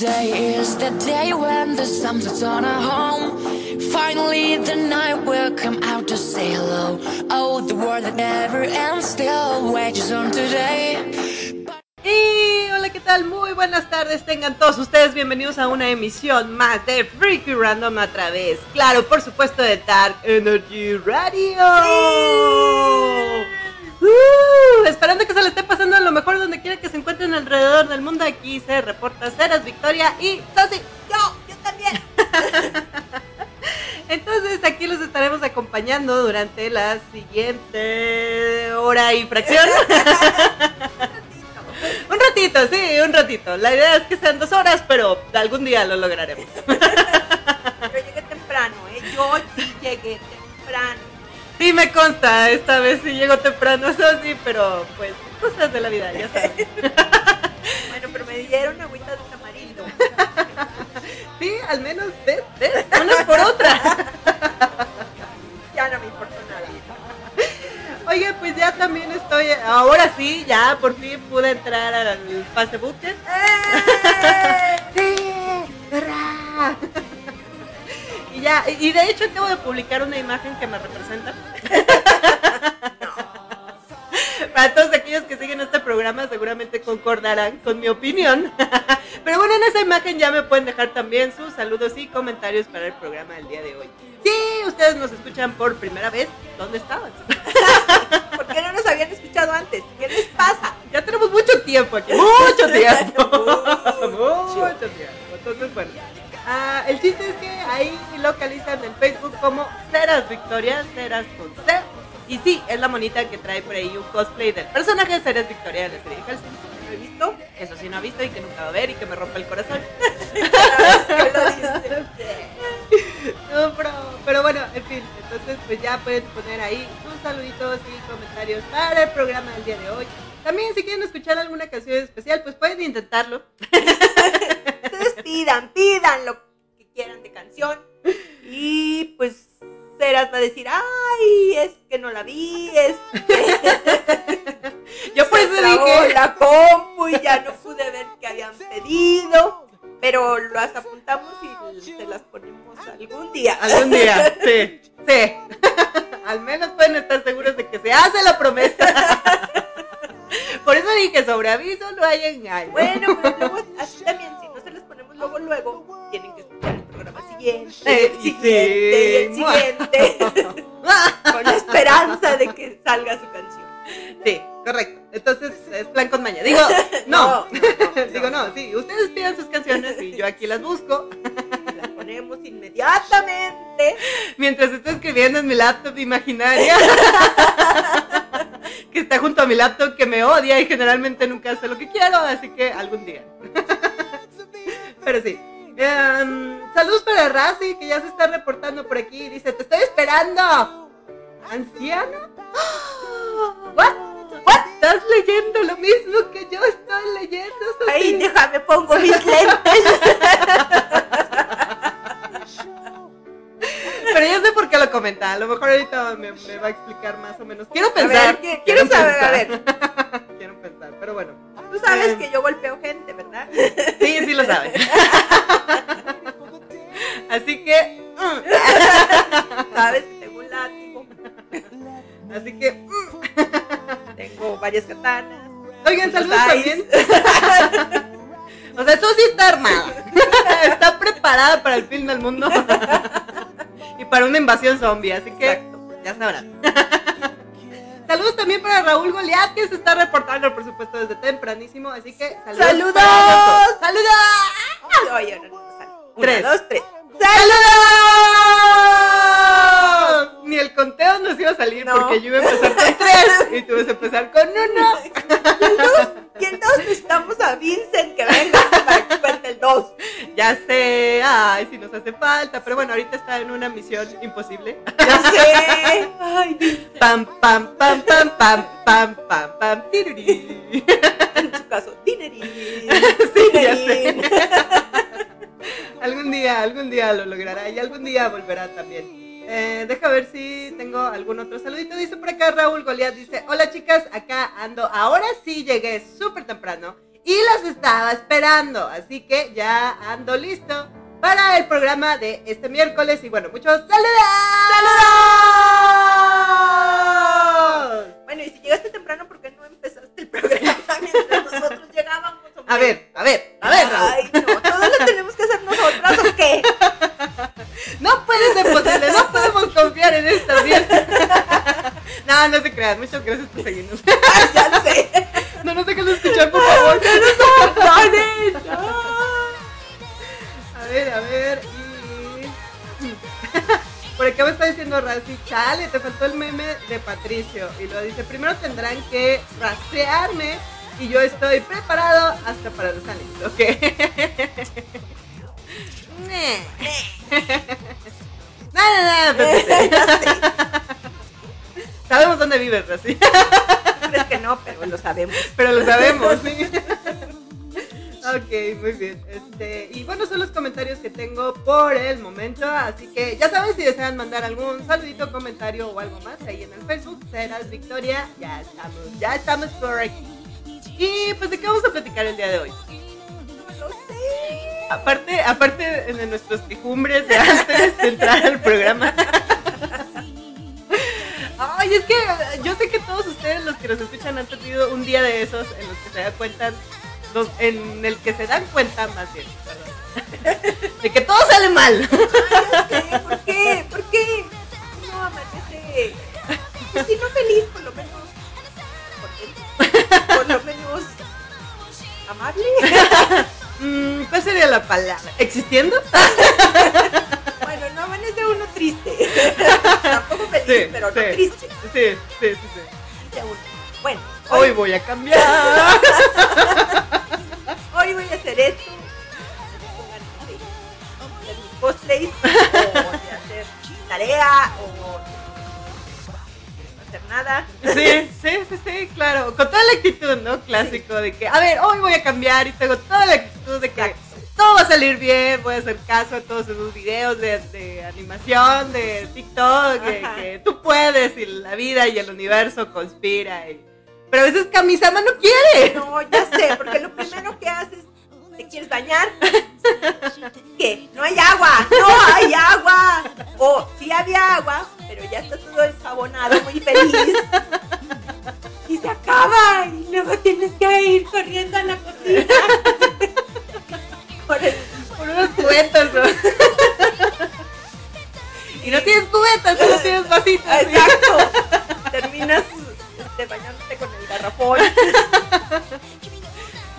Today is the day when the sun sets on our home. Finally, the night will come out to say hello. Oh, the world that never ends still wages on today. Y hola, ¿qué tal? Muy buenas tardes. Tengan todos ustedes bienvenidos a una emisión más de Freaky Random a través, claro, por supuesto, de Dark Energy Radio. Uh, esperando que se le esté pasando a lo mejor donde quiera que se encuentren alrededor del mundo. Aquí se reporta Ceras, Victoria y Sosi. Yo, yo también. Entonces aquí los estaremos acompañando durante la siguiente hora y fracción. un ratito, sí, un ratito. La idea es que sean dos horas, pero algún día lo lograremos. Yo llegué temprano, ¿eh? Yo sí llegué temprano. Sí, me consta, esta vez sí llego temprano, eso sí, pero pues cosas de la vida, ya sabes. Bueno, pero me dieron agüita de tamarindo. Sí, al menos, ves, ves, unas por otra. Ya no me importó nada. Oye, pues ya también estoy, ahora sí, ya por fin pude entrar al Facebook. ¡Eh! Sí, hurra. Y ya, y de hecho acabo de publicar una imagen que me representa. Para todos aquellos que siguen este programa seguramente concordarán con mi opinión. Pero bueno, en esa imagen ya me pueden dejar también sus saludos y comentarios para el programa del día de hoy. Si ustedes nos escuchan por primera vez, ¿dónde estaban? ¿Por qué no nos habían escuchado antes? ¿Qué les pasa? Ya tenemos mucho tiempo aquí. Mucho tiempo. Mucho. mucho tiempo. Entonces, bueno. Ah, el chiste es que ahí localizan en Facebook como Ceras Victoria, Ceras con C. Y sí, es la monita que trae por ahí un cosplay del personaje de Ceras Victoria de la serie de Hellsing. ¿Lo he visto? Eso sí no ha visto y que nunca va a ver y que me rompe el corazón. Que. No, pero, pero bueno, en fin, entonces pues ya pueden poner ahí sus saluditos y comentarios para el programa del día de hoy. También si quieren escuchar alguna canción especial, pues pueden intentarlo. Ustedes pidan, que quieran de canción. Y pues Ceras va a decir, ay, es que no la vi, es que Yo por eso dije, la compu y ya no pude ver que habían pedido. Pero las apuntamos y se las ponemos algún día. algún día, sí, sí. Al menos pueden estar seguros de que se hace la promesa. Por eso dije, sobre aviso no hay engaño. Bueno, pues luego, así también, si no se las ponemos luego, luego, tienen que escuchar siguiente, Eh, el siguiente, el siguiente, con la esperanza de que salga su canción. Sí, correcto. Entonces es plan con maña. Digo, no. No, no, Digo, no, sí. Ustedes pidan sus canciones y yo aquí las busco. Las ponemos inmediatamente. Mientras estoy escribiendo en mi laptop imaginaria. que está junto a mi laptop que me odia y generalmente nunca hace lo que quiero, así que algún día. Pero sí. Em, saludos para Razi, que ya se está reportando por aquí. Dice, te estoy esperando. ¿Anciano? ¿What? ¿What? Estás leyendo lo mismo que yo estoy leyendo. Ay, déjame, pongo mis lentes. Pero ya sé por qué lo comenta. A lo mejor ahorita me, me va a explicar más o menos. Quiero A pensar. ver, ¿qué- quiero saber, a ver. Quiero pensar, pero bueno. Tú sabes Eh. que yo golpeo gente, ¿verdad? Sí, sí lo sabe. Así que. mm, Sabes que tengo un látigo, Así que. mm. tengo varias katanas. Oigan, saludos también. O sea, eso sí está armada. Está preparada para el fin del mundo. Y para una invasión zombie, así que Exacto. ya sabrán. Saludos también para Raúl Goliat, que se está reportando, por supuesto, desde tempranísimo. Así que saludos. ¡Saludos! ¡Saludos! No, no. Tres. Dos, tres. ¡Saludos! Ni el conteo nos iba a salir No. porque yo iba a empezar con tres y tú ibas a empezar con uno. Y el dos, y el dos necesitamos a Vincent que venga para que cuente el dos. Ya sé, ay, si nos hace falta, pero bueno, ahorita está en una misión imposible. Ya sé. Ay. Pam, pam, pam, pam, pam, pam, pam, pam, tirurí. En su caso, dinerín. Sí, ya sé. Algún día, algún día lo logrará y algún día volverá también. Eh, deja ver si tengo algún otro saludito. Dice por acá Raúl Goliat, dice, hola chicas, acá ando. Ahora sí llegué súper temprano y las estaba esperando. Así que ya ando listo para el programa de este miércoles. Y bueno, muchos saludos. ¡Saludos! Bueno, y si llegaste temprano, ¿por qué no empezaste el programa mientras nosotros llegábamos? A ver, a ver, a ver, Raúl. Ay, no, todos lo tenemos que hacer nosotras, ¿o qué? No puede ser posible, no podemos confiar en esta audiencia. No, no se crean, muchas gracias por seguirnos. Ay, ya sé. No nos dejen de escuchar, por favor. No. A ver, a ver. Por acá me está diciendo Razi, chale, te faltó el meme de Patricio. Y lo dice, primero tendrán que rastrearme y yo estoy preparado hasta para los ánimos. Ok. Nada, nada. Sabemos dónde vives, Razi. Crees que no, pero lo sabemos. Pero lo sabemos, ¿sí? Ok, muy bien. Este, y bueno, son los comentarios que tengo por el momento. Así que ya saben, si desean mandar algún saludito, comentario o algo más ahí en el Facebook, serás Victoria. Ya estamos, ya estamos por aquí. Y pues, ¿de qué vamos a platicar el día de hoy? No lo sé. Aparte, aparte de nuestros quejumbres de antes de entrar al programa. Ay, es que yo sé que todos ustedes, los que nos escuchan, han tenido un día de esos en los que se dan cuenta, los- en el que se dan cuenta más bien, perdón, de que todo sale mal. Ay, sé. ¿Por qué? ¿Por qué? No, amanece. Si no feliz, por lo menos. Por lo menos. Amable. Mm, ¿Cuál sería la palabra? ¿Existiendo? Bueno, no amanece uno triste. Tampoco feliz, Sí, pero sí. no triste. Sí, sí, sí, sí. Bueno, Hoy hoy, voy a cambiar. hoy voy a hacer esto. Con ganas de hacer cosplays, o hacer nada. Sí, sí, sí, sí, claro. Con toda la actitud, ¿no? Clásico de que, a ver, hoy voy a cambiar y tengo toda la actitud de que Exacto. todo va a salir bien, voy a hacer caso a todos esos videos de, de animación, de TikTok, que, que tú puedes y la vida y el universo conspira. y- Pero a veces Kamisama no quiere. No, ya sé, porque lo primero que haces, ¿te quieres bañar? ¿Qué? No hay agua, no hay agua. O sí había agua, pero ya está todo ensabonado, muy feliz. Y se acaba, y luego tienes que ir corriendo a la cocina. Por el- Por unos cubetas, ¿no? Y no tienes cubetas, solo tienes vasitos. Exacto. Terminas este, bañándote con el garrafón.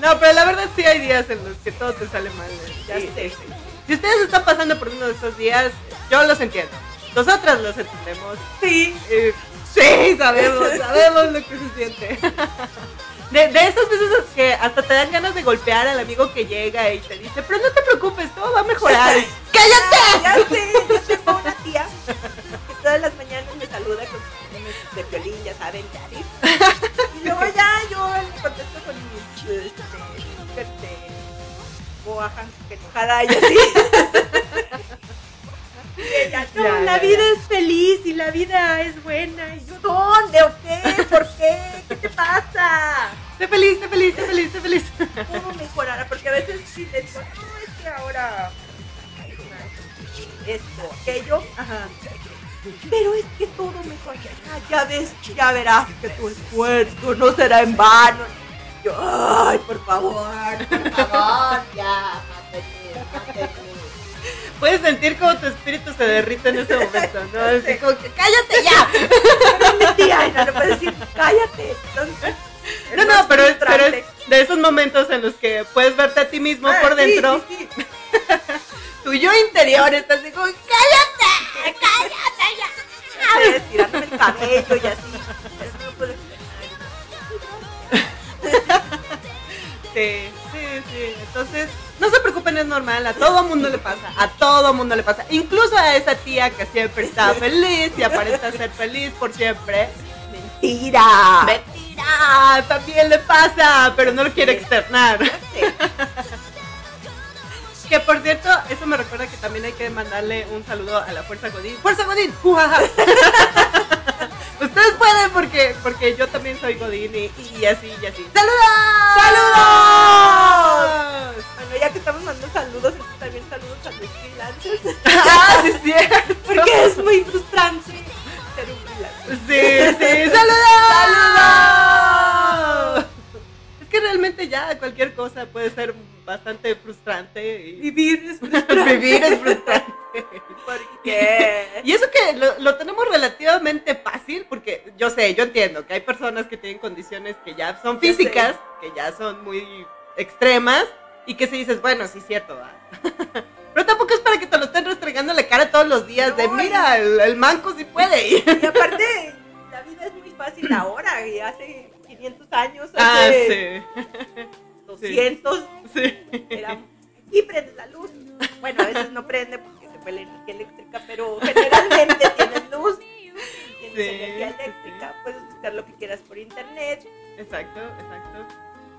No, pero la verdad sí hay días en los que todo te sale mal. ¿eh? Ya Sí, sé. sí. Si ustedes están pasando por uno de esos días, yo los entiendo. Nosotras los entendemos. Sí. Eh, sí, sabemos, sabemos lo que se siente. De, de esas veces que hasta te dan ganas de golpear al amigo que llega y te dice, pero no te preocupes, todo va a mejorar. ¡Cállate! Ya sé, yo tengo una tía que todas las mañanas me saluda con sus memes de violín, ya saben, ¿sí? Y luego ya yo le contesto con mis este, Goahan, que enojada y así. Y ella, no, Ya, la ya, vida ya. es feliz y la vida es buena. Y yo, ¿dónde o qué? ¿Por qué? ¿Qué te pasa? Sé feliz, sé feliz, sé feliz, sé feliz. ¿Cómo mejorará? Porque a veces sí les digo, no, es que ahora esto, aquello, Ajá. pero es que todo mejorará, ya ves, ya verás que tu esfuerzo no será en vano. Ay, por favor, por favor, ya, mátenme, mátenme. Puedes sentir como tu espíritu se derrite en ese momento, ¿no? Así como que, ¡cállate ya! Tía no le puedes decir, cállate. Entonces, es No, no, pero es, pero es de esos momentos en los que puedes verte a ti mismo Ah, por sí, dentro. sí, sí. Tu yo interior está así como, ¡cállate! ¡cállate ya! Estirándome el cabello y así. Sí, sí, sí. Entonces, no se preocupen, es normal. A todo mundo le pasa. A todo mundo le pasa. Incluso a esa tía que siempre está feliz y aparenta ser feliz por siempre. Mentira. Mentira, también le pasa, pero no lo quiere externar. Que por cierto, eso me recuerda que también hay que mandarle un saludo a la Fuerza Godín. ¡Fuerza Godín! ¡Ujaja! Ustedes pueden porque, porque yo también soy Godín y, así, y así. ¡Saludos! ¡Saludos! Bueno, ya que estamos mandando saludos, también saludos a los freelancers. ¡Ah, sí, sí! Porque es muy frustrante ser un freelancer. Sí, sí, ¡saludos! ¡Saludos! Es que realmente ya cualquier cosa puede ser bastante frustrante y Vivir es frustrante. vivir es frustrante. ¿Por qué? Y eso que lo, lo tenemos relativamente fácil, porque yo sé, yo entiendo que hay personas que tienen condiciones que ya son físicas, que ya son muy extremas, y que si dices, bueno, sí es cierto, ¿va? Pero tampoco es para que te lo estén restregando en la cara todos los días de, mira, el, el manco sí puede. Y- aparte, la vida es muy fácil ahora, y hace 500 años, Ah, hace sí. 200, Sí. Era, aquí prende la luz. Bueno, a veces no prende porque se fue la energía eléctrica, pero generalmente tienes luz, tienes Sí, energía sí, eléctrica, puedes buscar lo que quieras por internet, Exacto, exacto.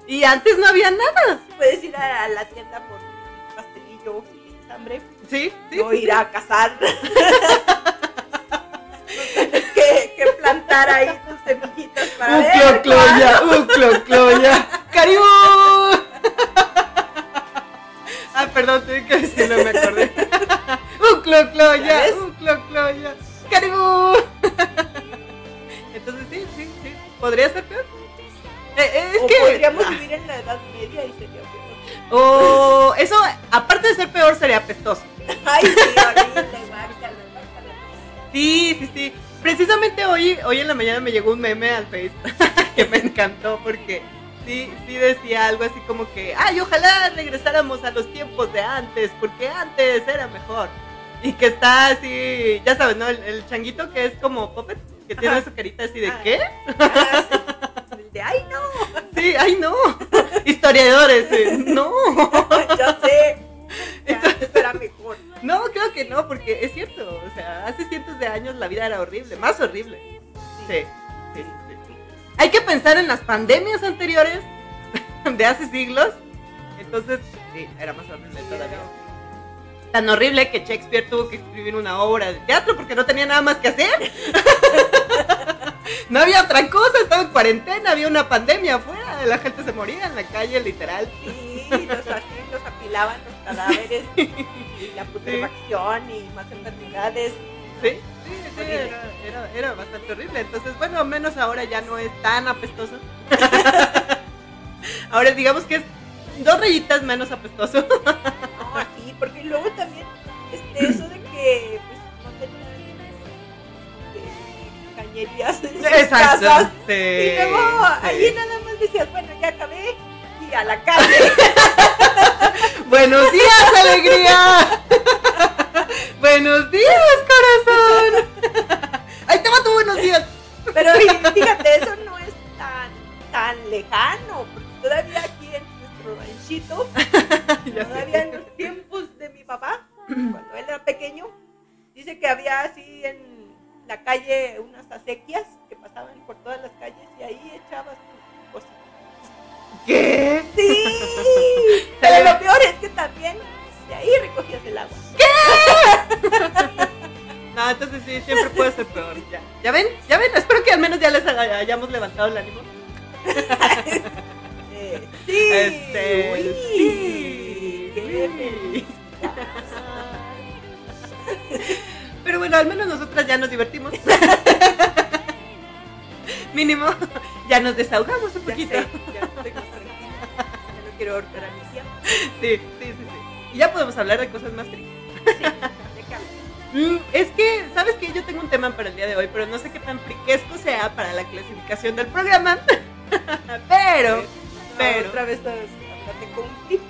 Y antes no había nada. puedes ir a la tienda por un pastelillo si tienes hambre, Sí, sí. sí, ir a cazar. que, que plantar ahí tus semillitas para Un ver. clocloya, un clocloya. ¡Caribú! Ah, perdón, tuve que decirlo, me acordé. Un ¿Ya clocloya, ves? un clocloya. ¡Caribú! Entonces sí, sí, sí. ¿Podría ser peor? Eh, eh, es o que. podríamos ah, vivir en la Edad Media y sería peor. O eso, aparte de ser peor, sería apestoso. Ay, sí, horrible. Sí, sí, sí. Precisamente hoy, hoy en la mañana me llegó un meme al Face que me encantó porque sí, sí decía algo así como que, ay, ojalá regresáramos a los tiempos de antes, porque antes era mejor. Y que está así, ya sabes, ¿no? El, el changuito que es como Puppet, que tiene su carita así de Ah. ¿qué? Ah, sí. De, ay, no, Sí, ay, no. Historiadores, eh, no. ya sé. era mejor. No, creo que no, porque es cierto. O sea, hace cientos de años la vida era horrible, más horrible. Sí. Hay que pensar en las pandemias anteriores de hace siglos. Entonces, sí, era más horrible todavía. Tan horrible que Shakespeare tuvo que escribir una obra de teatro porque no tenía nada más que hacer. No había otra cosa, estaba en cuarentena, había una pandemia afuera, la gente se moría en la calle, literal. Sí, los asilos apilaban los cadáveres y la putrefacción y más enfermedades. Sí, sí, era, era, era bastante horrible. Entonces, bueno, menos ahora ya no es tan apestoso. ahora digamos que es dos rayitas menos apestoso. No, sí, porque luego también este, eso de que pues, no tenían este, cañerías en sus casas. Sí, Y luego sí. allí nada más decías, bueno, ya acabé y a la calle. Buenos días, alegría. buenos días, corazón. Ahí te va tu buenos días. Pero fíjate, eso no es tan, tan lejano, porque todavía aquí en nuestro ranchito, sé. todavía en los tiempos de mi papá, cuando él era pequeño, dice que había así en la calle unas acequias que pasaban por todas las calles y ahí echabas tu cosita. ¿Qué? Sí, pero lo peor es que también de ahí recogías el agua. No, entonces sí, siempre puede ser peor. Ya, ¿Ya ven, ya ven. Espero que al menos ya les haya- hayamos levantado el ánimo. Eh, sí, Este, uy, sí, sí. Pero bueno, al menos nosotras ya nos divertimos. Mínimo, ya nos desahogamos un Ya poquito. sé, ya estoy más tranquila. Ya no quiero ahorcar a mi. Sí, sí, sí, sí. Y ya podemos hablar de cosas más tristes. Sí. Mm, es que, ¿sabes qué? Yo tengo un tema para el día de hoy, pero no sé qué tan friquesco sea para la clasificación del programa. pero, pero, Otra vez hablate con un flip.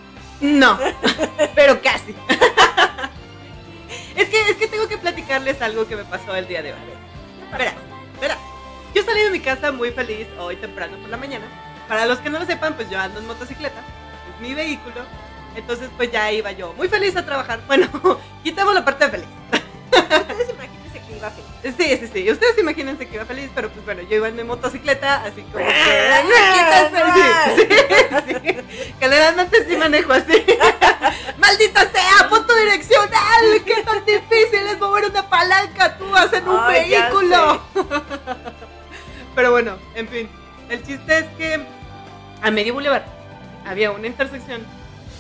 no, pero casi. es que, es que tengo que platicarles algo que me pasó el día de hoy. Verá, verá. Yo salí de mi casa muy feliz hoy temprano por la mañana. Para los que no lo sepan, pues yo ando en motocicleta. Es mi vehículo. Entonces, pues ya iba yo muy feliz a trabajar. Bueno, quitamos la parte de feliz. Ustedes imagínense que iba feliz. Sí, sí, sí. Ustedes imagínense que iba feliz, pero pues bueno, yo iba en mi motocicleta, así como que. Sí, sí, sí. Generalmente sí manejo así. ¡Maldita sea! ¡Punto direccional! ¡Qué tan difícil es mover una palanca! ¡Tú en un Ay, vehículo! Pero bueno, en fin. El chiste es que a medio boulevard había una intersección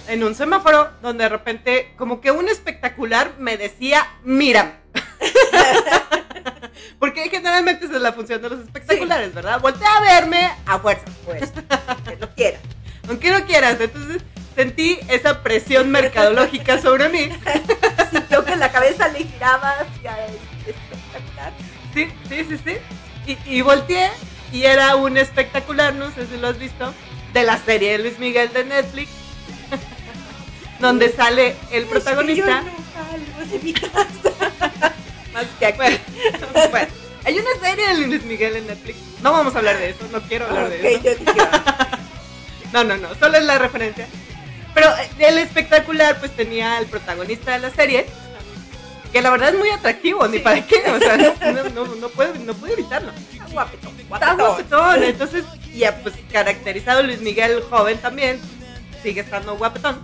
en un semáforo donde de repente como que un espectacular me decía, mírame. Porque generalmente esa es la función de los espectaculares, ¿verdad? Voltea a verme a fuerza. Pues, que no quiera. Aunque no quieras. Entonces sentí esa presión mercadológica sobre mí. Sintió que la cabeza le giraba hacia el espectacular. Sí, sí, sí, sí. Y, y volteé y era un espectacular, no sé si lo has visto, de la serie de Luis Miguel de Netflix, donde sale el protagonista. Es que yo no salgo de mi casa. Más que aquí. Bueno, hay una serie de Luis Miguel en Netflix. No vamos a hablar de eso, no quiero hablar de eso. yo dije, No, no, no, solo es la referencia. Pero eh, el espectacular pues tenía al protagonista de la serie, que la verdad es muy atractivo, ni para qué, o sea, no, no, no, puedo, no puedo evitarlo. está guapetón, Está guapetón. guapetón, entonces, ya pues caracterizado Luis Miguel joven también, sigue estando guapetón.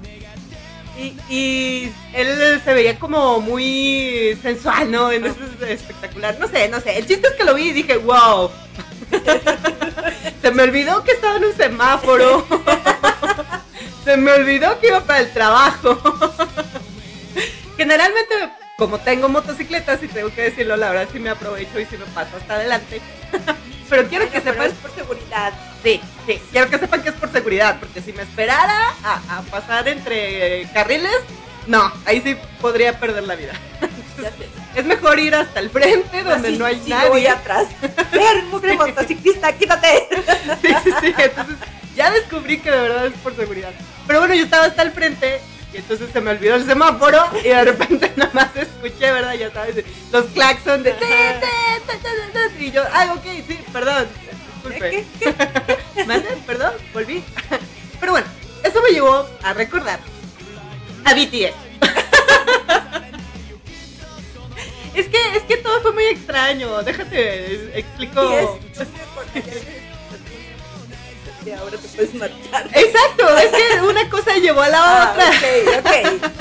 Y, él se veía como muy sensual, ¿no? En ese espectacular. No sé, no sé. El chiste es que lo vi y dije, wow. se me olvidó que estaba en un semáforo. se me olvidó que iba para el trabajo. Generalmente, como tengo motocicletas y tengo que decirlo, la verdad sí me aprovecho y sí me paso hasta adelante. Pero quiero Bueno, que es por seguridad. Sí, sí, quiero que sepan que es por seguridad, porque si me esperara a, a pasar entre carriles, no, ahí sí podría perder la vida. Es mejor ir hasta el frente donde Así, no hay sí, nadie. voy atrás. Ven, mugre motociclista, quítate. Sí, sí, sí, entonces ya descubrí que de verdad es por seguridad. Pero bueno, yo estaba hasta el frente y entonces se me olvidó el semáforo y de repente nada más escuché, ¿verdad? Ya sabes, los claxons de... Y yo, ay, ok, sí, perdón, disculpe. ¿Mande? Perdón, volví. Pero bueno, eso me llevó a recordar a BTS. Es que, es que todo fue muy extraño. Déjate, explico. Sí, ahora te puedes marchar. Exacto, es que una cosa llevó a la Ah, otra. ok, ok.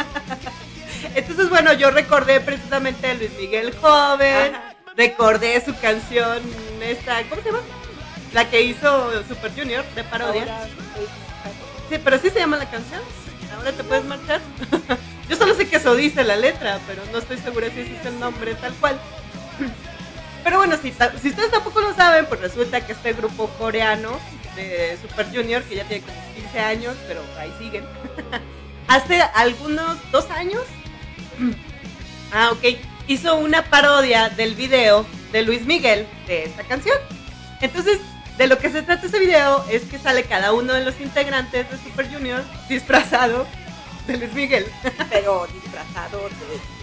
Entonces, bueno, yo recordé precisamente a Luis Miguel joven, Ajá. recordé su canción, esta, ¿cómo se llama? La que hizo Super Junior de parodia. Ahora Sí, pero sí se llama la canción. Ahora te puedes marchar. Yo solo sé que eso dice la letra, pero no estoy segura si ese es el nombre tal cual. Pero bueno, si, si ustedes tampoco lo saben, pues resulta que este grupo coreano de Super Junior, que ya tiene como 15 años, pero ahí siguen, hace algunos dos años, ah, ok, hizo una parodia del video de Luis Miguel de esta canción. Entonces, de lo que se trata ese video es que sale cada uno de los integrantes de Super Junior disfrazado de Luis Miguel. Pero disfrazado de.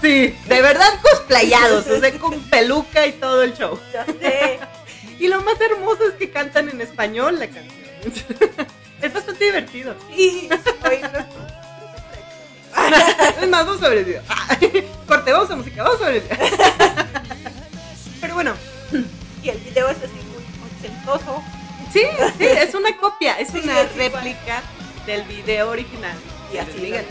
Sí, de verdad cosplayados, o sea, con peluca y todo el show. Ya sé. Y lo más hermoso es que cantan en español la canción. Es bastante divertido. Sí, hoy no- Es más, vamos ver el video. Corte, vamos a música, vamos el video. Pero bueno, Y el video es así muy ochentoso. sí, sí, es una copia, es Sí, una es igual. réplica del video original. Y así Miguel.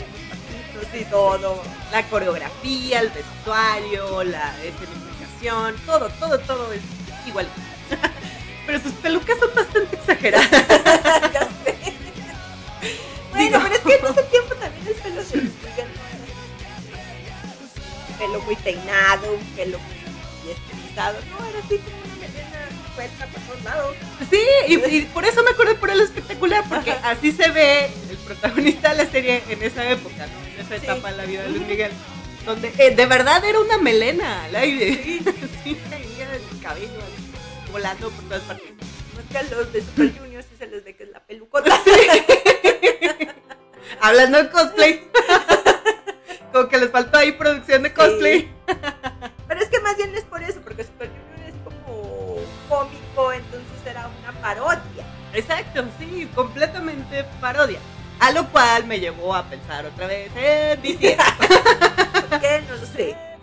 sí, todo. La coreografía, el vestuario, la escenificación, todo, todo, todo es igual. Pero sus pelucas son bastante exageradas. ya sé. Bueno, Digo- pero es que en ese tiempo también el pelo se Un pelo muy peinado, un pelo muy estilizado. No, era así como una melena suelta por todos lados. Sí, y, y por eso me acuerdo por el espectacular, porque Ajá. así se ve el protagonista de la serie en esa época, ¿no? En esa Sí. etapa de la vida de Luis Miguel. Donde eh, de verdad era una melena al aire. Sí, caía el cabello volando por todas partes. No es que a los de Super Junior sí se les ve que es la pelucota. Hablando de cosplay. Como que les faltó ahí producción de cosplay. Pero es que más bien es por eso, porque Super Junior es como cómico, entonces era una parodia. Exacto, sí, completamente parodia. A lo cual me llevó a pensar otra vez en BTS. ¿Por qué? No lo sé.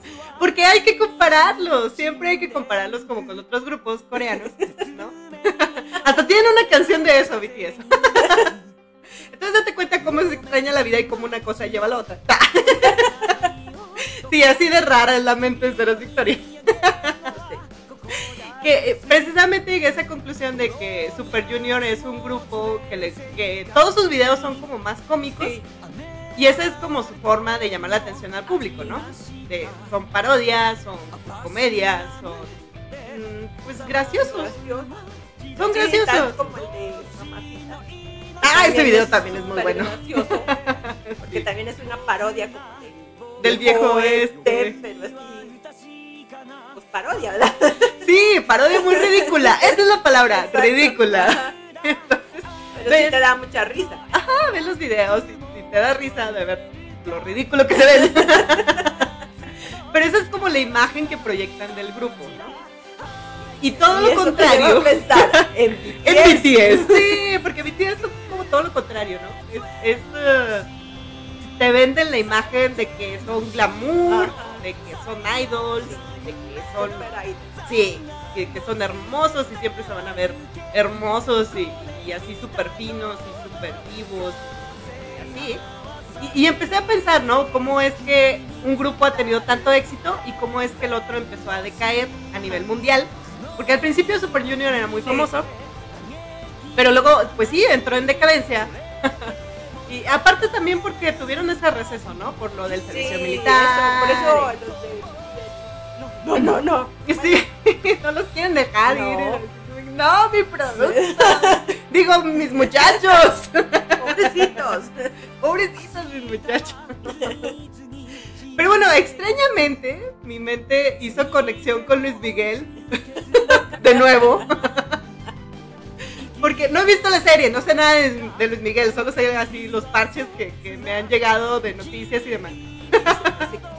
Porque hay que compararlos, siempre hay que compararlos como con otros grupos coreanos, ¿no? Hasta tienen una canción de eso, BTS. Entonces date cuenta cómo se extraña la vida y cómo una cosa lleva a la otra. Sí, así de rara es la mente de Ceros Victoria. que eh, precisamente llegué a esa conclusión de que Super Junior es un grupo que, le, que todos sus videos son como más cómicos. Sí. Y esa es como su forma de llamar la atención al público, ¿no? De- son parodias, son comedias, son mm, pues graciosos. Gracioso. Son graciosos. como el de Mamacita. Ah, ese video también es muy bueno. gracioso, porque también es una parodia como de- Del viejo oeste. pero así pues parodia, ¿verdad? Sí, parodia muy ridícula. Esa es la palabra, Exacto. ridícula. Ajá. Entonces, Pero sí te da mucha risa. ah, ve los videos y te da risa de ver lo ridículo que se ven. Pero esa es como la imagen que proyectan del grupo, ¿no? Y todo Y lo contrario. a pensar en En BTS. BTS, sí, porque BTS es como todo lo contrario, ¿no? Es, es, eh, te venden la imagen de que son glamour, Ajá. de que son idols, de que son, sí, que, que son hermosos y siempre se van a ver hermosos y, y así súper finos y súper vivos, y así. Y, y empecé a pensar, ¿no? Cómo es que un grupo ha tenido tanto éxito y cómo es que el otro empezó a decaer a nivel mundial. Porque al principio Super Junior era muy Sí. famoso, pero luego, pues sí, entró en decadencia. y aparte también porque tuvieron ese receso, ¿no? Por lo del servicio Sí, militar. eso, por eso los de- No, no, no. Y sí, no los quieren dejar No. ir. No, mi producto. Digo, mis muchachos. Pobrecitos. Pobrecitos mis muchachos. Pero bueno, extrañamente, mi mente hizo conexión con Luis Miguel. De nuevo. Porque no he visto la serie, no sé nada de, de Luis Miguel, solo sé así los parches que, que me han llegado de noticias y demás.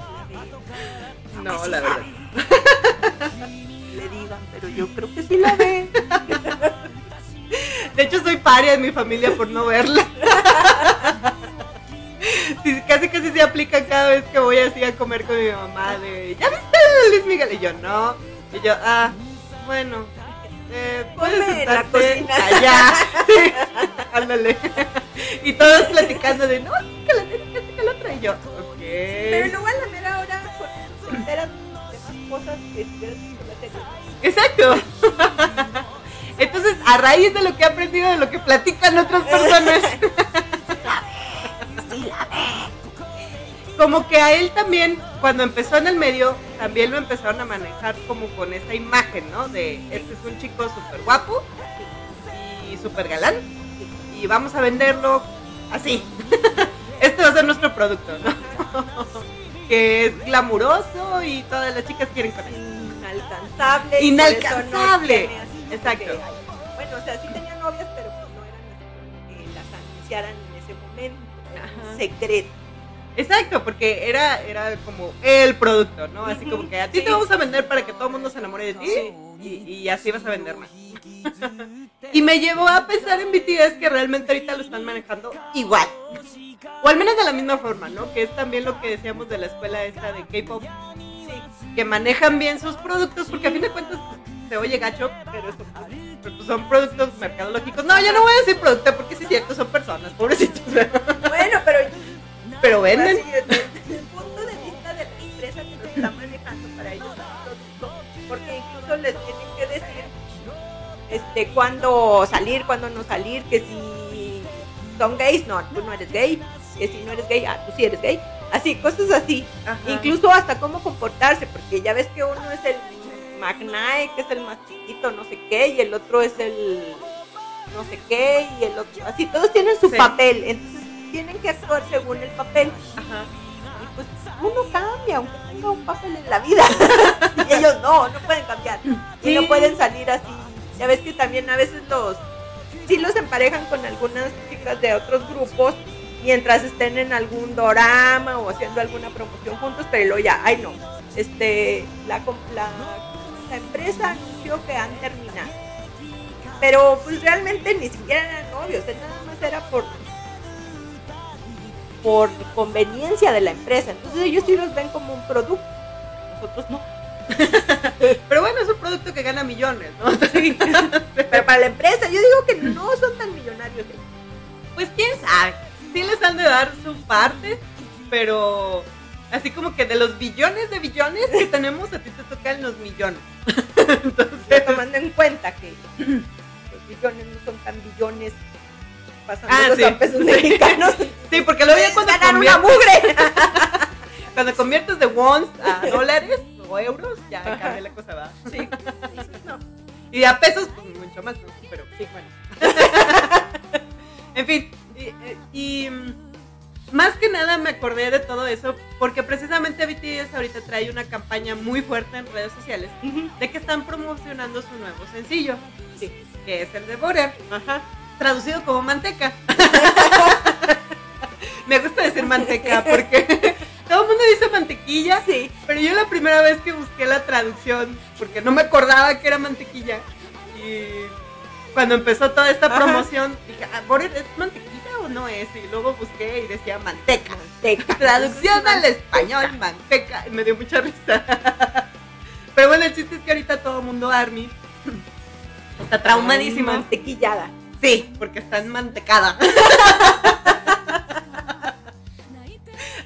No, la verdad. Le digan, pero yo creo que sí la ve. De hecho, soy paria en mi familia por no verla. Sí, casi casi se aplica cada vez que voy así a comer con mi mamá de ¿Ya viste Luis Miguel? Y yo no. Y yo, ah, bueno. Eh, puedes sentarte allá. Sí, ándale. Y todos platicando de no, que la que la otra. Y yo, ok. Pero luego a la mera hora se enteran de más cosas que la serie. Exacto. Entonces, a raíz de lo que he aprendido de lo que platican otras personas, como que a él también, cuando empezó en el medio, también lo empezaron a manejar como con esa imagen, ¿no? De este es un chico súper guapo y súper galán y vamos a venderlo así. Este va a ser nuestro producto, ¿no? Que es glamuroso y todas las chicas quieren con él. Inalcanzable. Inalcanzable. Exacto. que, bueno, o sea, sí tenía novias, pero pues no eran que las anunciaran en ese momento. Ajá. secreto. Exacto, porque era, era como el producto, ¿no? Así como que a ti sí. te vamos a vender para que todo el mundo se enamore de ti y, y así vas a vender más. y me llevó a pensar en BTS que realmente ahorita lo están manejando igual. O al menos de la misma forma, ¿no? Que es también lo que decíamos de la escuela esta de K-pop, Sí, que manejan bien sus productos, porque a fin de cuentas se oye gacho, pero pues son productos mercadológicos. No, ya no voy a decir producto porque sí es cierto, son personas, pobrecitos. Bueno, pero Pero venden. así, desde el punto de vista de la empresa que lo está manejando para ellos porque incluso les tienen que decir este cuándo salir, cuándo no salir, que si son gays, no, tú no eres gay, que si no eres gay, ah, tú sí eres gay, así, cosas así. Ajá. Incluso hasta cómo comportarse, porque ya ves que uno es el Magnae, que es el más chiquito, no sé qué, y el otro es el no sé qué, y el otro, así, todos tienen su Sí. papel, entonces tienen que actuar según el papel. Ajá. Y pues uno cambia, aunque tenga un papel en la vida. y ellos no, no pueden cambiar. Y no pueden salir así. Ya ves que también a veces los, sí los emparejan con algunas chicas de otros grupos mientras estén en algún dorama o haciendo alguna promoción juntos, pero ya, ay no, este, la, la, la empresa anunció que han terminado. Pero pues realmente ni siquiera eran novios, nada más era por por conveniencia de la empresa. Entonces ellos sí los ven como un producto, nosotros no. Pero bueno, es un producto que gana millones, ¿no? Pero para la empresa, yo digo que no son tan millonarios. Pues quién sabe. Sí les han de dar su parte, pero así como que de los billones de billones que tenemos, a ti te tocan los millones. Entonces, tomando en cuenta que los billones no son tan billones pasando Ah, sí. a pesos Sí. mexicanos. Sí, porque luego ya cuando una mugre. cuando conviertes de wons a dólares o euros, ya cambia la cosa, va. Sí, dices, no. Y a pesos, pues mucho más. Pero sí, bueno. en fin, y, y, mm, más que nada me acordé de todo eso porque precisamente BTS ahorita trae una campaña muy fuerte en redes sociales de que están promocionando su nuevo sencillo, Sí. que es el de Butter, Ajá. traducido como manteca. me gusta decir manteca porque todo el mundo dice mantequilla, Sí. pero yo la primera vez que busqué la traducción, porque no me acordaba que era mantequilla, y cuando empezó toda esta Ajá. promoción, dije, ah, ¿butter ¿es mantequilla o no es? Y luego busqué y decía manteca. Manteca. Traducción al español, manteca. Y me dio mucha risa. Pero bueno, el chiste es que ahorita todo el mundo Army está traumadísimo. Mantequillada. Sí, porque está en mantecada.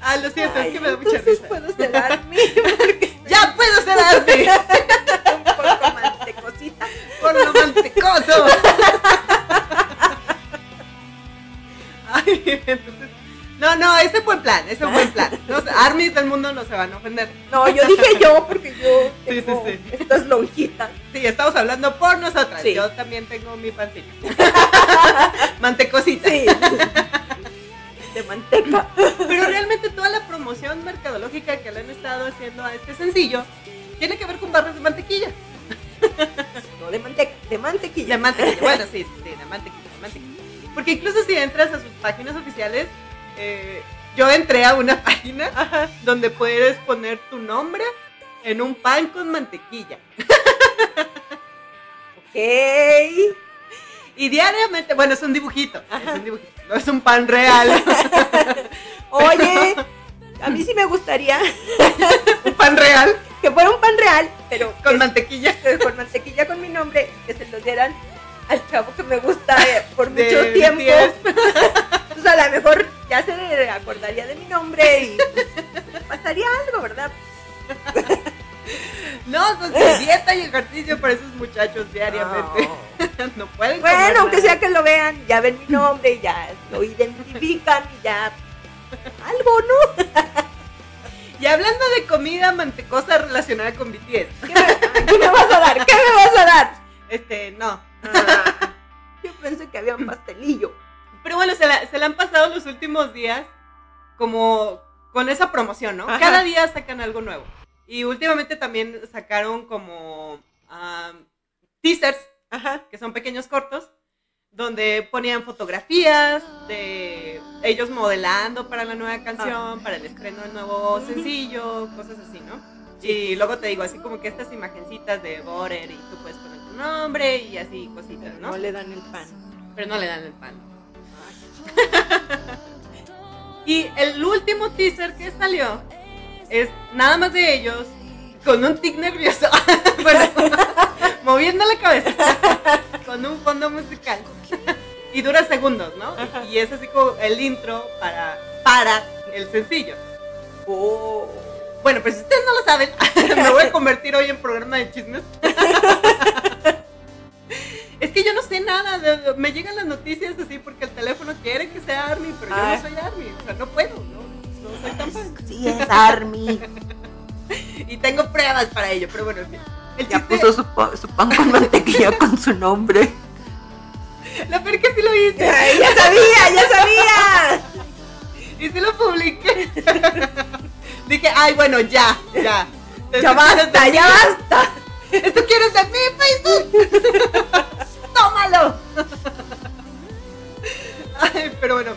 Ah, lo siento, es que me da mucha risa. puedo ser Army ¡Ya puedo ser Army! un poco mantecosita. por lo mantecoso. Entonces, no, no, ese es buen plan, ese es buen plan. Los armies del mundo no se van a ofender. No, yo dije yo porque yo Sí, sí, tengo sí. estas lonjitas. Sí, estamos hablando por nosotras. Sí. Yo también tengo mi pancita. Mantecosita. Sí. De manteca. Pero realmente toda la promoción mercadológica que le han estado haciendo a este sencillo tiene que ver con barras de mantequilla. No de manteca, de mantequilla. De mantequilla. Bueno, sí, Porque incluso si entras a sus páginas oficiales, eh, yo entré a una página donde puedes poner tu nombre en un pan con mantequilla. Ok. Y diariamente, bueno, es un dibujito, es un dibujito, no es un pan real, Oye, a mí sí me gustaría un pan real que fuera un pan real, pero con mantequilla. con mantequilla con mi nombre, que se lo dieran al chavo que me gusta eh, por de mucho tiempo. Pues a lo mejor ya se acordaría de mi nombre y pues, pasaría algo, ¿verdad? No, su dieta y ejercicio para esos muchachos diariamente. No, pueden comer Bueno, aunque nada. sea que lo vean, ya ven mi nombre y ya lo identifican y ya algo, ¿no? Y hablando de comida mantecosa relacionada con BTS, ¿Qué me, qué me vas a dar? ¿Qué me vas a dar? este, no. Ah, yo pensé que había un pastelillo. Pero bueno, se la, se la han pasado los últimos días como con esa promoción, ¿no? Ajá. Cada día sacan algo nuevo. Y últimamente también sacaron como am, teasers, Ajá. que son pequeños cortos, donde ponían fotografías de ellos modelando para la nueva canción, para el estreno del nuevo sencillo, cosas así, ¿no? Y luego te digo, así como que estas imagencitas de Borer y tú puedes nombre y así cositas, ¿no? No le dan el pan. Pero no le dan el pan. Y el último teaser que salió es nada más de ellos con un tic nervioso. bueno, moviendo la cabeza con un fondo musical. y dura segundos, ¿no? Ajá. Y es así como el intro para, para el sencillo. Oh. Bueno, pues si ustedes no lo saben, me voy a convertir hoy en programa de chismes. Es que yo no sé nada, de- me llegan las noticias así porque el teléfono quiere que sea Army, pero yo Ah. no soy Army, o sea, no puedo, no, no soy tan. Sí, es Army. Y tengo pruebas para ello, pero bueno, en fin. El Ya chiste, puso su, pa- su pan con mantequilla con su nombre. la peor que sí lo hice, Ay, ya sabía, ya sabía. y sí lo publiqué. Dije, ay, bueno, ya, ya. Ya basta, ya basta. Esto quieres de mí, Facebook. Tómalo. Ay, pero bueno,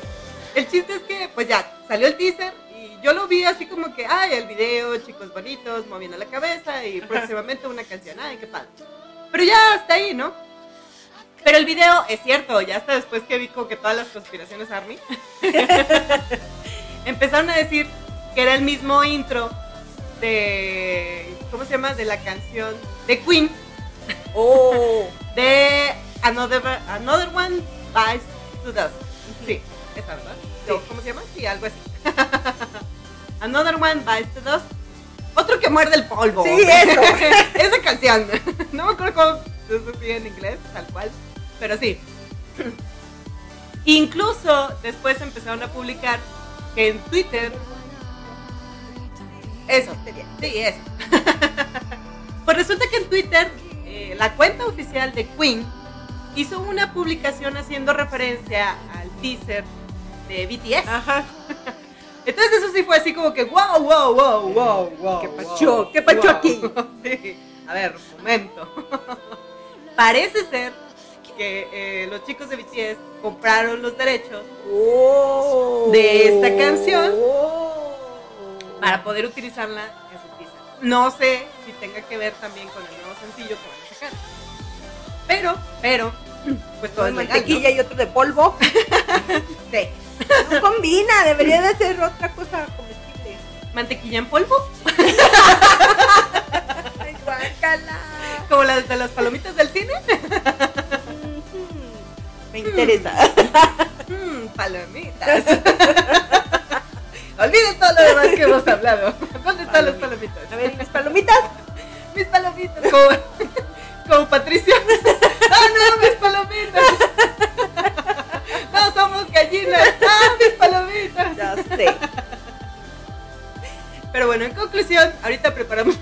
el chiste es que, pues ya, salió el teaser y yo lo vi así como que, ay, el video, chicos bonitos, moviendo la cabeza y próximamente una canción, ay, qué padre. Pero ya hasta ahí, ¿no? Pero el video es cierto, ya hasta después que vi como que todas las conspiraciones Army, empezaron a decir que era el mismo intro de, ¿cómo se llama? De la canción de Queen, Oh. de Another, Another One Bites to Dust. Sí, esa, ¿verdad? Sí. ¿Cómo se llama? Sí, algo así. Another One Bites to Dust. Otro que muerde el polvo. Sí, eso. Esa canción. No me acuerdo cómo se decía en inglés, tal cual. Pero sí. Incluso después empezaron a publicar que en Twitter. Eso, sí, eso. pues resulta que en Twitter, eh, la cuenta oficial de Queen hizo una publicación haciendo referencia al teaser de BTS. Ajá. Entonces eso sí fue así como que wow, wow, wow, wow, wow. ¿Qué pacho? wow, ¿Qué pacho wow. aquí? Sí. A ver, momento. Parece ser que eh, los chicos de BTS compraron los derechos Oh. De esta canción. Oh. Para poder utilizarla en su teaser. No sé si tenga que ver también con el nuevo sencillo que van a sacar. Pero, pero, pues todo es mantequilla y otro de polvo. Sí. No combina, debería de ser otra cosa comestible. Mantequilla en polvo, Ay, guácala. como las de las palomitas del cine. Me interesa. Mmm, palomitas. Olviden todo lo demás que hemos hablado. ¿Dónde están las palomitas? A ver, mis palomitas. Mis palomitas. Como, como Patricia. ¡Ah, no, mis palomitas! No somos gallinas. ¡Ah, mis palomitas! Ya sé. Pero bueno, en conclusión, ahorita preparamos.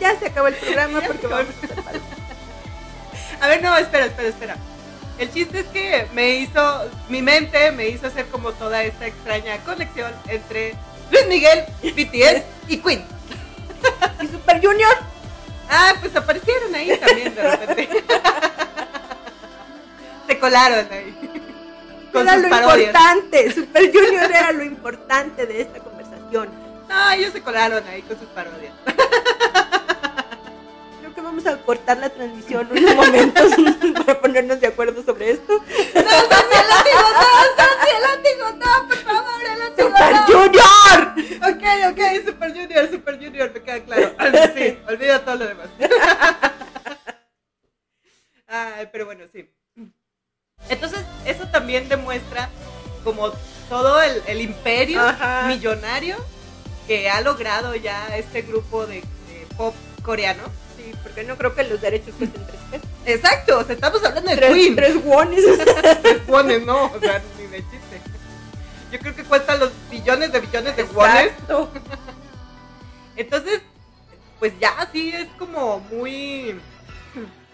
Ya se acabó el programa Ya porque vamos a hacer palomitas. A ver, no, espera, espera, espera. El chiste es que me hizo, mi mente me hizo hacer como toda esta extraña conexión entre Luis Miguel, BTS y Queen. ¿Y Super Junior? Ah, pues aparecieron ahí también de repente. Se colaron ahí. Con era sus lo parodias. importante. Super Junior era lo importante de esta conversación. No, ellos se colaron ahí con sus parodias. Vamos a cortar la transmisión unos momentos para ponernos de acuerdo sobre esto. No, Santi, el látigo, no, Santi, el látigo, no, por favor, el látigo, ¡Super no. Junior! Ok, ok, Super Junior, Super Junior, me queda claro. Sí, olvida todo lo demás. Ay, pero bueno, sí. Entonces, eso también demuestra como todo el, el imperio Ajá. millonario que ha logrado ya este grupo de, de pop coreano. Sí, porque no creo que los derechos cuesten tres pesos. Exacto, o sea, estamos hablando de Tres, Queen. tres wones. Tres wones, no, o sea, ni de chiste. Yo creo que cuestan los billones de billones de wones. Exacto. Entonces, pues ya sí es como muy.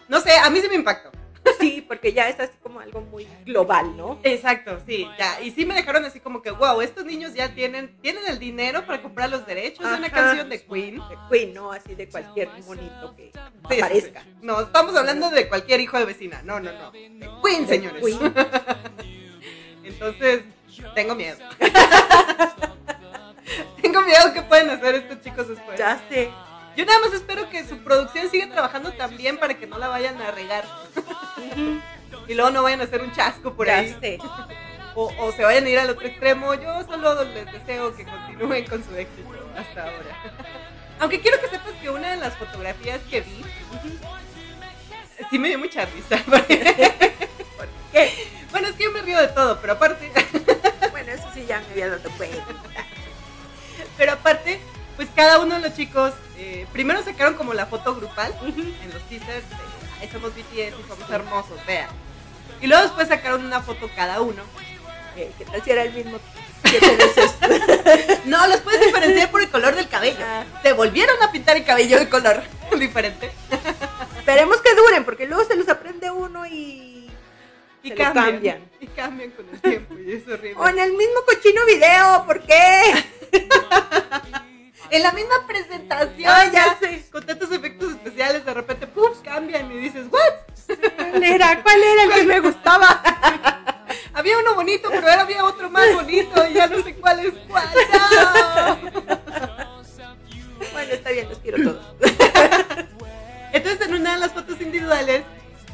No sé, a mí sí me impactó. Sí, porque ya es así como algo muy global, ¿no? Exacto, sí, ya. Y sí me dejaron así como que, wow, estos niños ya tienen, tienen el dinero para comprar los derechos de una canción de Queen. De Queen, ¿no? Así de cualquier monito que Sí, aparezca. sí. No, estamos hablando de cualquier hijo de vecina. No, no, no. De Queen, De señores. Queen. Entonces, tengo miedo. tengo miedo que pueden hacer estos chicos después. Ya sé. Yo nada más espero que su producción siga trabajando tan bien para que no la vayan a regar. Y luego no vayan a hacer un chasco por ahí. O, o se vayan a ir al otro extremo. Yo solo les deseo que continúen con su éxito hasta ahora. Aunque quiero que sepas que una de las fotografías que vi, sí me dio mucha risa. porque- ¿Qué? bueno, es que yo me río de todo, pero aparte, Bueno, eso sí ya me había dado cuenta. pero aparte, pues cada uno de los chicos, eh, primero sacaron como la foto grupal en los teasers de, somos BTS y somos hermosos, vean. Y luego después sacaron una foto cada uno. Eh, ¿Qué tal si era el mismo? No, los puedes diferenciar por el color del cabello. Ah. Se volvieron a pintar el cabello de color diferente. Esperemos que duren, porque luego se los aprende uno y, Y se cambian, cambian. Y cambian con el tiempo y es horrible. O en el mismo cochino video, ¿por qué? En la misma presentación, Ah, ya sé. con tantos efectos especiales, de repente, ¡puf! cambian y dices, ¿what? ¿Cuál era? ¿Cuál era el que me gustaba? Había uno bonito, pero ahora había otro más bonito y ya no sé cuál es cuál. ¡No! Bueno, está bien, los quiero todos. Entonces, en una de las fotos individuales,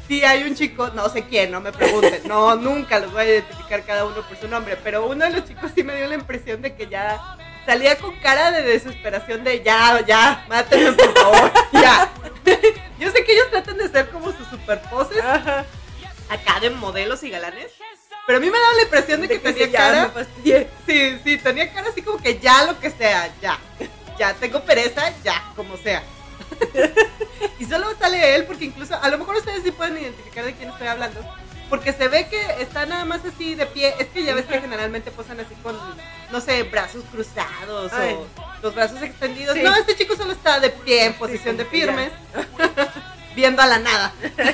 sí hay un chico, no sé quién, no me pregunten, no, nunca los voy a identificar cada uno por su nombre, pero uno de los chicos sí me dio la impresión de que ya salía con cara de desesperación de ya, ya, mátenme por favor, ya. Yo sé que ellos tratan de ser como sus super poses Ajá. acá de modelos y galanes, Pero a mí me da la impresión de, De que, que tenía cara. Sí, sí, tenía cara así como que ya lo que sea, ya. Ya, tengo pereza, ya, como sea. y solo sale él porque incluso, a lo mejor ustedes sí pueden identificar de quién estoy hablando. Porque se ve que está nada más así de pie. Es que ya ves que generalmente posan así con, no sé, brazos cruzados Ay. o los brazos extendidos. Sí. No, este chico solo está de pie en posición de firmes, viendo a la nada.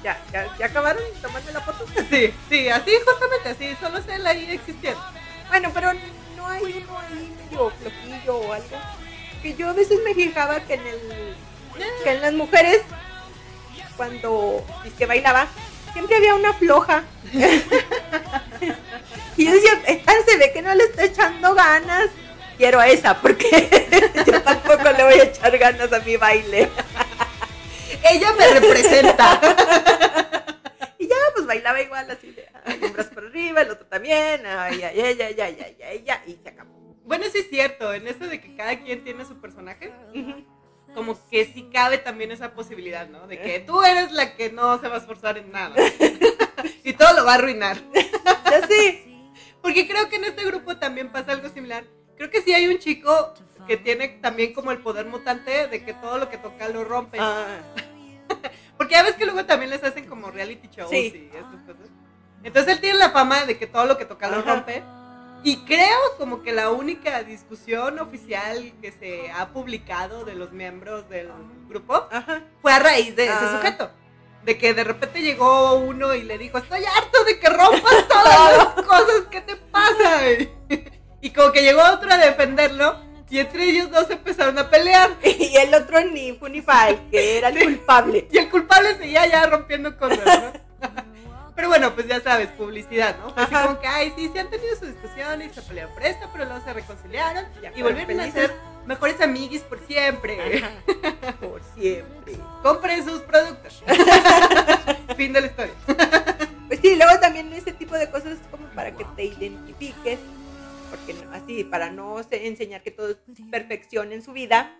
Ya, ya, ya acabaron de tomarme la foto. Sí, sí, así justamente así, solo es él ahí existiendo. Bueno, pero no hay uno ahí medio flojillo o algo. Que yo a veces me fijaba que en el que en las mujeres cuando que bailaba Siempre había una floja. y yo decía, esta se ve que no le está echando ganas. Quiero a esa, porque yo tampoco le voy a echar ganas a mi baile. Ella me representa. y ya, pues bailaba igual, así de un brazo para arriba, el otro también, ay, ay, ay, ay, ay, ay, ay, y se acabó. Bueno, sí es cierto, en eso de que cada quien tiene su personaje. Uh como que sí cabe también esa posibilidad, ¿no? De que tú eres la que no se va a esforzar en nada. y todo lo va a arruinar. Ya sé. Porque creo que en este grupo también pasa algo similar. Creo que sí hay un chico que tiene también como el poder mutante de que todo lo que toca lo rompe. Ah, Porque ya ves que luego también les hacen como reality shows Sí. y estas cosas. Entonces él tiene la fama de que todo lo que toca lo rompe. Y creo como que la única discusión oficial que se ha publicado de los miembros del grupo ajá. fue a raíz de ese Ah. sujeto. De que de repente llegó uno y le dijo, estoy harto de que rompas todas las cosas, ¿qué te pasa? Y como que llegó otro a defenderlo y entre ellos dos empezaron a pelear. Y el otro ni fu ni que era el Sí. culpable. Y el culpable seguía ya rompiendo cosas, ¿no? Pero bueno, pues ya sabes, publicidad, ¿no? Fue así como que, ay, sí, sí han tenido sus discusiones, se pelearon por esto, pero luego se reconciliaron Ya y volvieron a felices. ser mejores amiguis por siempre. Ajá. Por siempre. Compren sus productos. fin de la historia. Pues sí, luego también ese tipo de cosas es como para que te identifiques, porque no- así, para no se- enseñar que todo es perfección en su vida.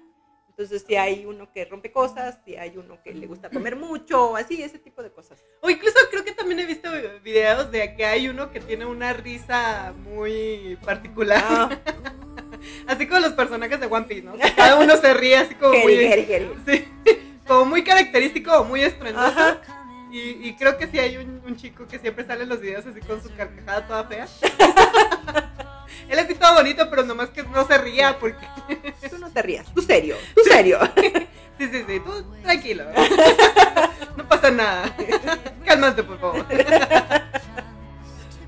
Entonces, si hay uno que rompe cosas, si hay uno que le gusta comer mucho, así, ese tipo de cosas. O incluso creo que también he visto videos de que hay uno que tiene una risa muy particular. Ah, Así como los personajes de One Piece, ¿no? Que Cada uno se ríe así como muy... Geri, Geri, Geri. Sí, como muy característico o muy estruendoso. Y, y creo que sí hay un, un chico que siempre sale en los videos así con su carcajada toda fea. Él así todo bonito, pero nomás que no se ría porque... Tú no te rías, tú serio, tú serio. Sí, sí, sí, tú tranquilo. No pasa nada. Cálmate, por favor.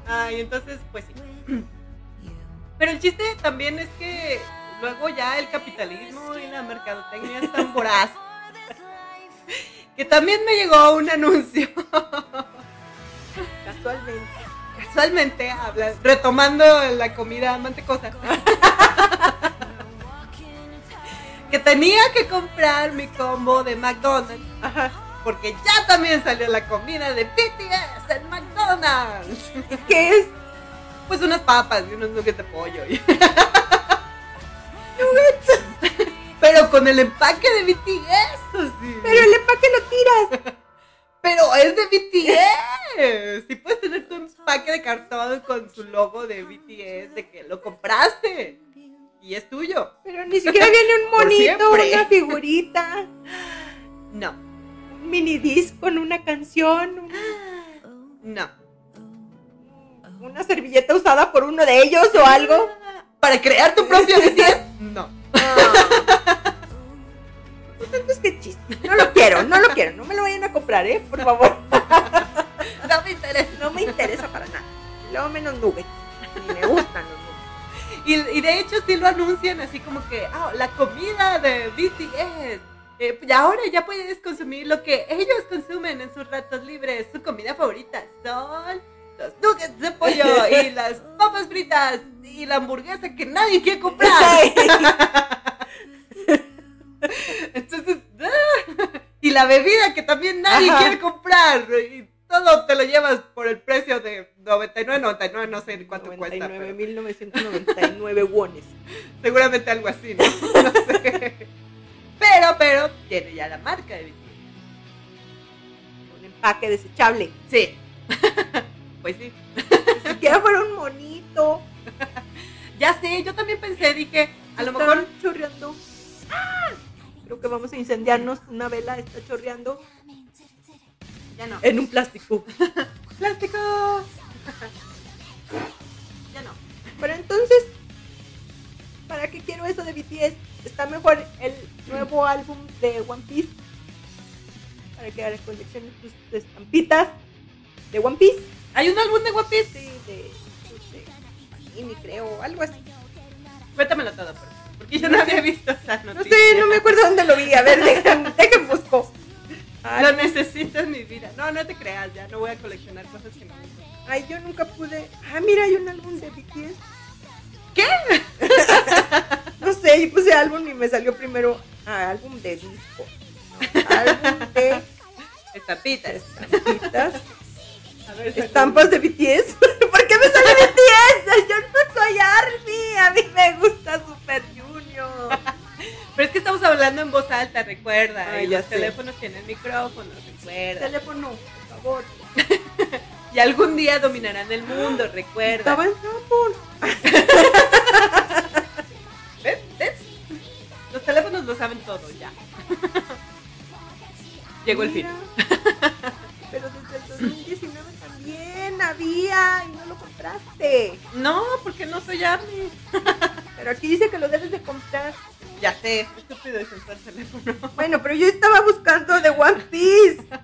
Ay, entonces, pues sí. Pero el chiste también es que luego ya el capitalismo y la mercadotecnia es tan voraz. Que también me llegó un anuncio. Casualmente. Casualmente, habla- retomando la comida mantecosa. Que tenía que comprar mi combo de McDonald's. Porque ya también salió la comida de BTS en McDonald's. ¿Qué es? Pues unas papas y unos nuggets de pollo. Pero con el empaque de BTS, así. Pero el empaque lo tiras. Pero es de BTS. Si puedes tener tu empaque de cartón con su logo de BTS, de que lo compraste. Y es tuyo. Pero ni siquiera viene un monito, una figurita, No, un mini disc con una canción, un- no. una servilleta usada por uno de ellos o algo. Para crear tu propio BTS, no. Pues entonces qué chiste. No lo quiero, no lo quiero. No me lo vayan a comprar, ¿eh? Por favor. No me interesa. No me interesa para nada. Luego menos nuggets. Ni me gustan los nuggets. Y, y de hecho sí lo anuncian así como que, ah, la comida de BTS. Eh, y ahora ya puedes consumir lo que ellos consumen en sus ratos libres. Su comida favorita son los nuggets de pollo y las papas fritas y la hamburguesa que nadie quiere comprar. Entonces, ah, y la bebida que también nadie Ajá. quiere comprar. Y todo te lo llevas por el precio de 99, 99, no sé cuánto cuesta. pero 99.999 wones. seguramente algo así, ¿no? No sé. Pero, pero, tiene ya la marca de. Un empaque desechable. Sí. Pues sí. siquiera fuera un monito. Ya sé, yo también pensé, dije, a lo mejor chorreando. ¡Ah! Creo que vamos a incendiarnos. Una vela está chorreando ya no. en un plástico. ¡Plástico! ya no. Pero entonces, ¿para qué quiero eso de BTS? Está mejor el nuevo álbum de One Piece. Para que colecciones tus estampitas de One Piece. ¿Hay un álbum de One Piece? Sí, de, pues, de Panini, creo, algo así. Cuéntamelo todo, por porque yo no había visto esa No noticia. sé, no me acuerdo dónde lo vi. A ver, dejen, dejen busco. Ay, Lo necesito en mi vida. No, no te creas, ya no voy a coleccionar cosas que no me gustan. ay, yo nunca pude. Ah, mira, hay un álbum de BTS. ¿Qué? No sé, yo puse álbum y me salió primero ah, álbum de disco. No, álbum de Estampitas. estampitas. A ver, Estampas de BTS. ¿Por qué me sale BTS? Yo no soy ARMY. A mí me gusta Super Pero es que estamos hablando en voz alta, recuerda. Ay, y los sé. teléfonos tienen micrófonos, recuerda. Teléfono, por favor. Y algún día dominarán el mundo, recuerda. Estaba en Japón. ¿Ves? ¿Ves? Los teléfonos lo saben todo ya. Llegó el fin. Pero desde el 2019 también había y no lo compraste. No, porque no soy Army. Pero aquí dice que lo debes de comprar. Ya sé, estúpido es usar teléfono. Bueno, pero yo estaba buscando de One Piece.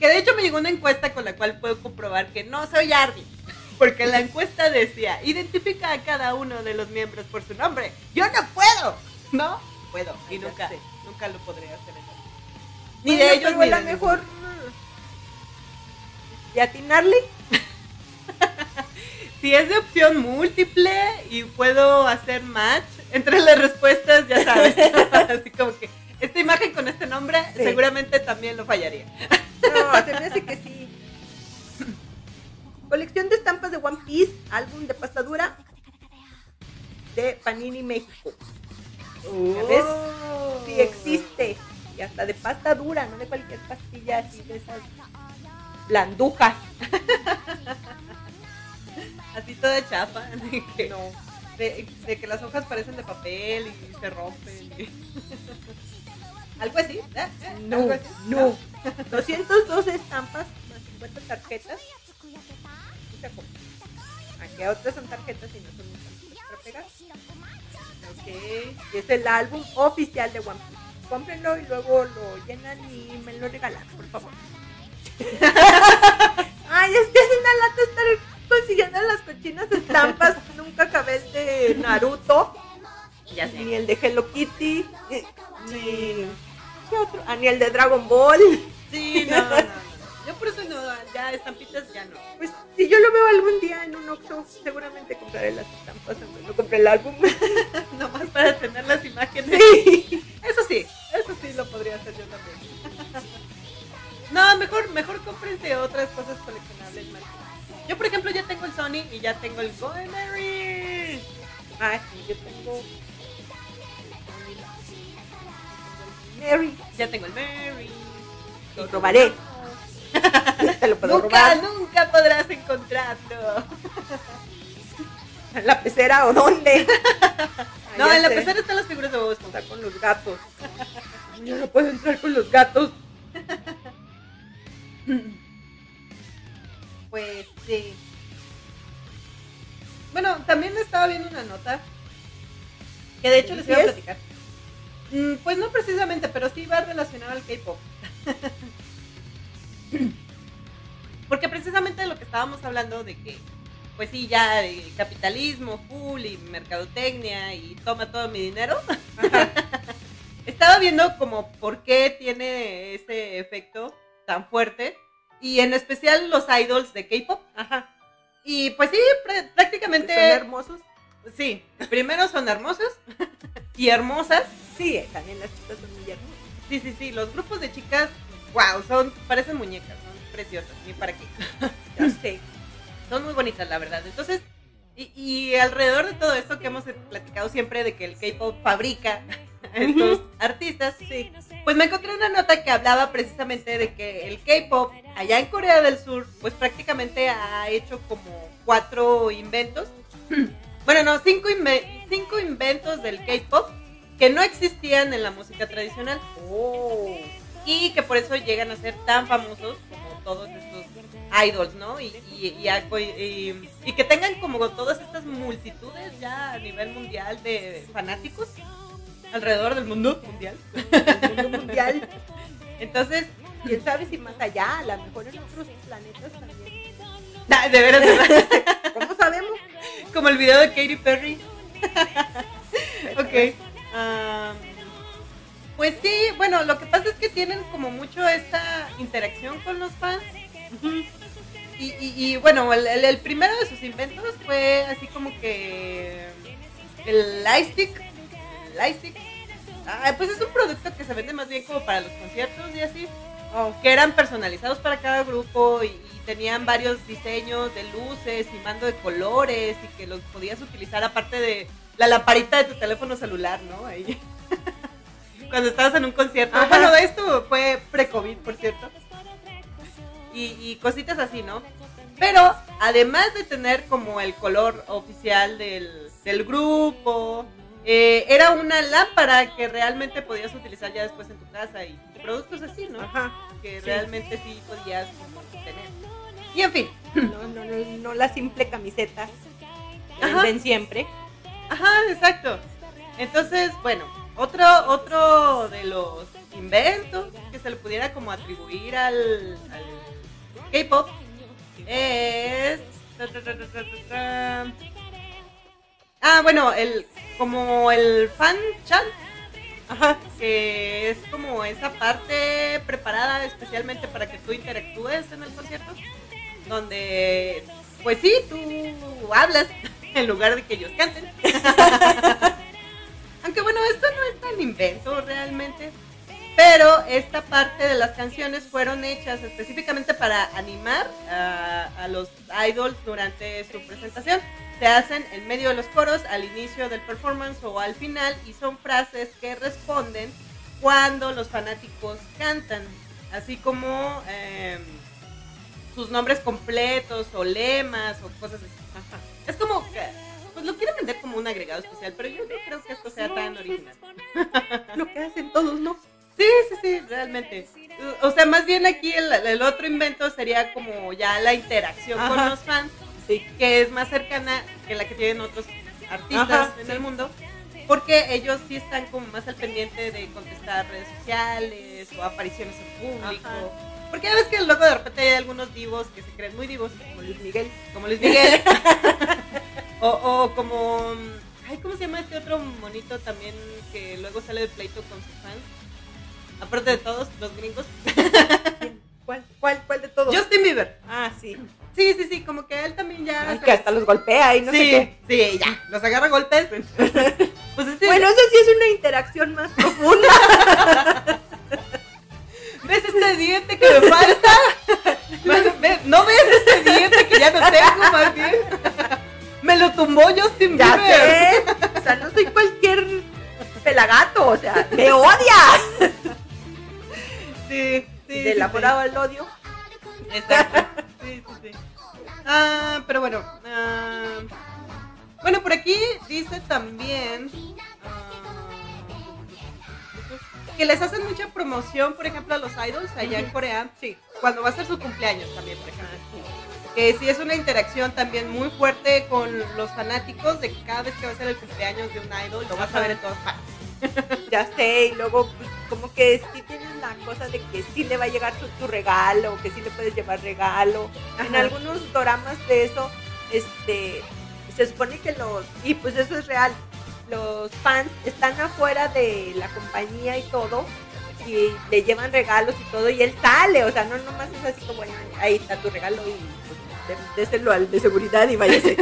Que de hecho me llegó una encuesta con la cual puedo comprobar que no soy Army. Porque la encuesta decía, identifica a cada uno de los miembros por su nombre. Yo no puedo. No puedo. Y nunca, sé. nunca lo podré hacer. Ni Bueno, de ellos pero ni a de lo mejor. mm, ¿Y atinarle? Si es de opción múltiple y puedo hacer match entre las respuestas, ya sabes. Así como que esta imagen con este nombre Sí. seguramente también lo fallaría. No, se me hace que sí. Colección de estampas de One Piece, álbum de pasadura de Panini México. ves? Oh. Sí existe. Y hasta de pasta dura, no de cualquier pastilla así de esas blandujas. Así toda chapa. De que, No. de, de que las hojas parecen de papel y se rompen. y- Algo así. ¿eh? ¿Eh? No, ¿Algo así? no. 212 estampas más 50 tarjetas. Aquí otras son tarjetas y no son pegar. Ok. Y es el álbum oficial de One Piece. Cómprenlo y luego lo llenan y me lo regalan, por favor. Ay, es que es una lata estar consiguiendo las cochinas estampas. Nunca acabé el de Naruto, Ya ni sé. el de Hello Kitty, ni, ni- ¿qué otro? Ah, ni el de Dragon Ball. Sí, no, no, no. Yo por eso no, ya estampitas ya no. Pues si yo lo veo algún día en un Oxxo, seguramente compraré las estampas, aunque no compré el álbum. Nomás para tener las imágenes. Sí. Eso sí, eso sí lo podría hacer yo también. No, mejor, mejor cómprense otras cosas coleccionables más. Yo, por ejemplo, ya tengo el Sony y ya tengo el Go Mary. Ah, sí, yo tengo. Mary, Ya tengo el Mary. lo robaré. Te lo puedo Nunca, robar. nunca podrás encontrarlo. ¿En la pecera o dónde? Ah, No, ya en la sé. pecera están las figuras de Bob Esponja. Con los gatos. Yo no puedo entrar con los gatos. Pues sí. Bueno, también estaba viendo una nota que de hecho les iba a platicar. Mm, Pues no precisamente, pero sí va relacionado al K-pop. Porque precisamente de lo que estábamos hablando de que, pues sí, ya eh, capitalismo full y mercadotecnia y toma todo mi dinero. Estaba viendo como por qué tiene ese efecto tan fuerte y en especial los idols de K-pop. Ajá. Y pues sí, pr- ¿Son prácticamente. hermosos? Sí, primero son hermosos y hermosas. Sí, eh, también las chicas son muy hermosas. Sí, sí, sí, los grupos de chicas, wow, son, parecen muñecas, son preciosas, ni para qué. Ya sé. Son muy bonitas, la verdad. Entonces, y, y alrededor de todo esto que hemos platicado siempre de que el K-pop fabrica a estos artistas, sí, Pues me encontré una nota que hablaba precisamente de que el K-pop allá en Corea del Sur, pues prácticamente ha hecho como cuatro inventos. Bueno, no, cinco, inve- cinco inventos del K-pop que no existían en la música tradicional. Oh. y que por eso llegan a ser tan famosos como todos estos idols, ¿no? Y, y, y- y que tengan como todas estas multitudes ya a nivel mundial de fanáticos alrededor del mundo mundial. El mundo mundial. Entonces, Quién sabe si más allá, a lo mejor en otros planetas también. nah, de veras, de ¿Cómo sabemos? como el video de Katy Perry. ok. am, pues sí, bueno, lo que pasa es que tienen como mucho esta interacción con los fans. Y, y- y, bueno, el, el- el primero de sus inventos fue así como que el lightstick. Lightstick. Ah, pues es un producto que se vende más bien como para los conciertos y así. Que eran personalizados para cada grupo y, y tenían varios diseños de luces y mando de colores y que los podías utilizar aparte de la lamparita de tu teléfono celular, ¿no? Ahí. Cuando estabas en un concierto. Ajá. Bueno, esto fue pre-COVID, por cierto y, y cositas así, ¿no? Pero además de tener como el color oficial del, del grupo, eh, era una lámpara que realmente podías utilizar ya después en tu casa y productos así, ¿no? Ajá. Que Sí. realmente sí podías tener. Y en fin, No, no, no, no la simple camiseta venden siempre. Ajá, exacto. Entonces, bueno, otro, otro de los inventos que se le pudiera como atribuir al, al K-pop es... Ah, bueno, el como el fan chat, que es como esa parte preparada especialmente para que tú interactúes en el concierto, donde, pues sí, tú hablas en lugar de que ellos canten. Aunque bueno, esto no es tan invento realmente, pero esta parte de las canciones fueron hechas específicamente para animar a los idols durante su presentación. Se hacen en medio de los coros, al inicio del performance o al final, y son frases que responden cuando los fanáticos cantan, así como em, sus nombres completos o lemas o cosas así. Es como que, pues lo quieren vender como un agregado especial, pero yo no creo que esto sea tan original. Lo que hacen todos, ¿no? Sí, sí, sí, realmente. O sea, más bien aquí el, el otro invento sería como ya la interacción con los fans, Sí. que es más cercana que la que tienen otros artistas Ajá, en sí. el mundo, porque ellos sí están como más al pendiente de contestar redes sociales o apariciones en público. Ajá. Porque ya ves que luego de repente hay algunos divos que se creen muy divos, Como Luis Miguel. como Luis Miguel. o, o como. Ay, ¿cómo se llama este otro monito también que luego sale de pleito con sus fans? Aparte de todos, los gringos. ¿Cuál, cuál, cuál de todos? Justin Bieber. Ah, sí. Sí, sí, sí, como que él también ya. Ay, se- que hasta los golpea y no sí, sé qué. sí, ya. Los agarra golpes. pues este. Bueno, eso sí es una interacción más profunda. ¿Ves este diente que me falta? ¿Ves- ves- ¿No ves este diente que ya no tengo, más bien? Me lo tumbó Justin ya Bieber. sé. O sea, no soy cualquier pelagato. O sea, me odia. Sí, sí. Del amor sí. al odio. Exacto. Sí, sí, sí. Ah, pero bueno. ah, bueno, por aquí dice también ah, que les hacen mucha promoción, por ejemplo, a los idols allá en Corea. Sí. Cuando va a ser su cumpleaños también, por ejemplo. Que sí es una interacción también muy fuerte con los fanáticos de que cada vez que va a ser el cumpleaños de un idol lo vas a ver en todas partes. Ya sé, y luego pues, como que sí tienen la cosa de que sí le va a llegar tu, tu regalo, que sí le puedes llevar regalo. En algunos doramas de eso, este, se supone que los, y pues eso es real, los fans están afuera de la compañía y todo, y le llevan regalos y todo, y él sale, o sea, no nomás es así como, bueno, ahí está tu regalo y pues, dé- déselo al de seguridad y váyase.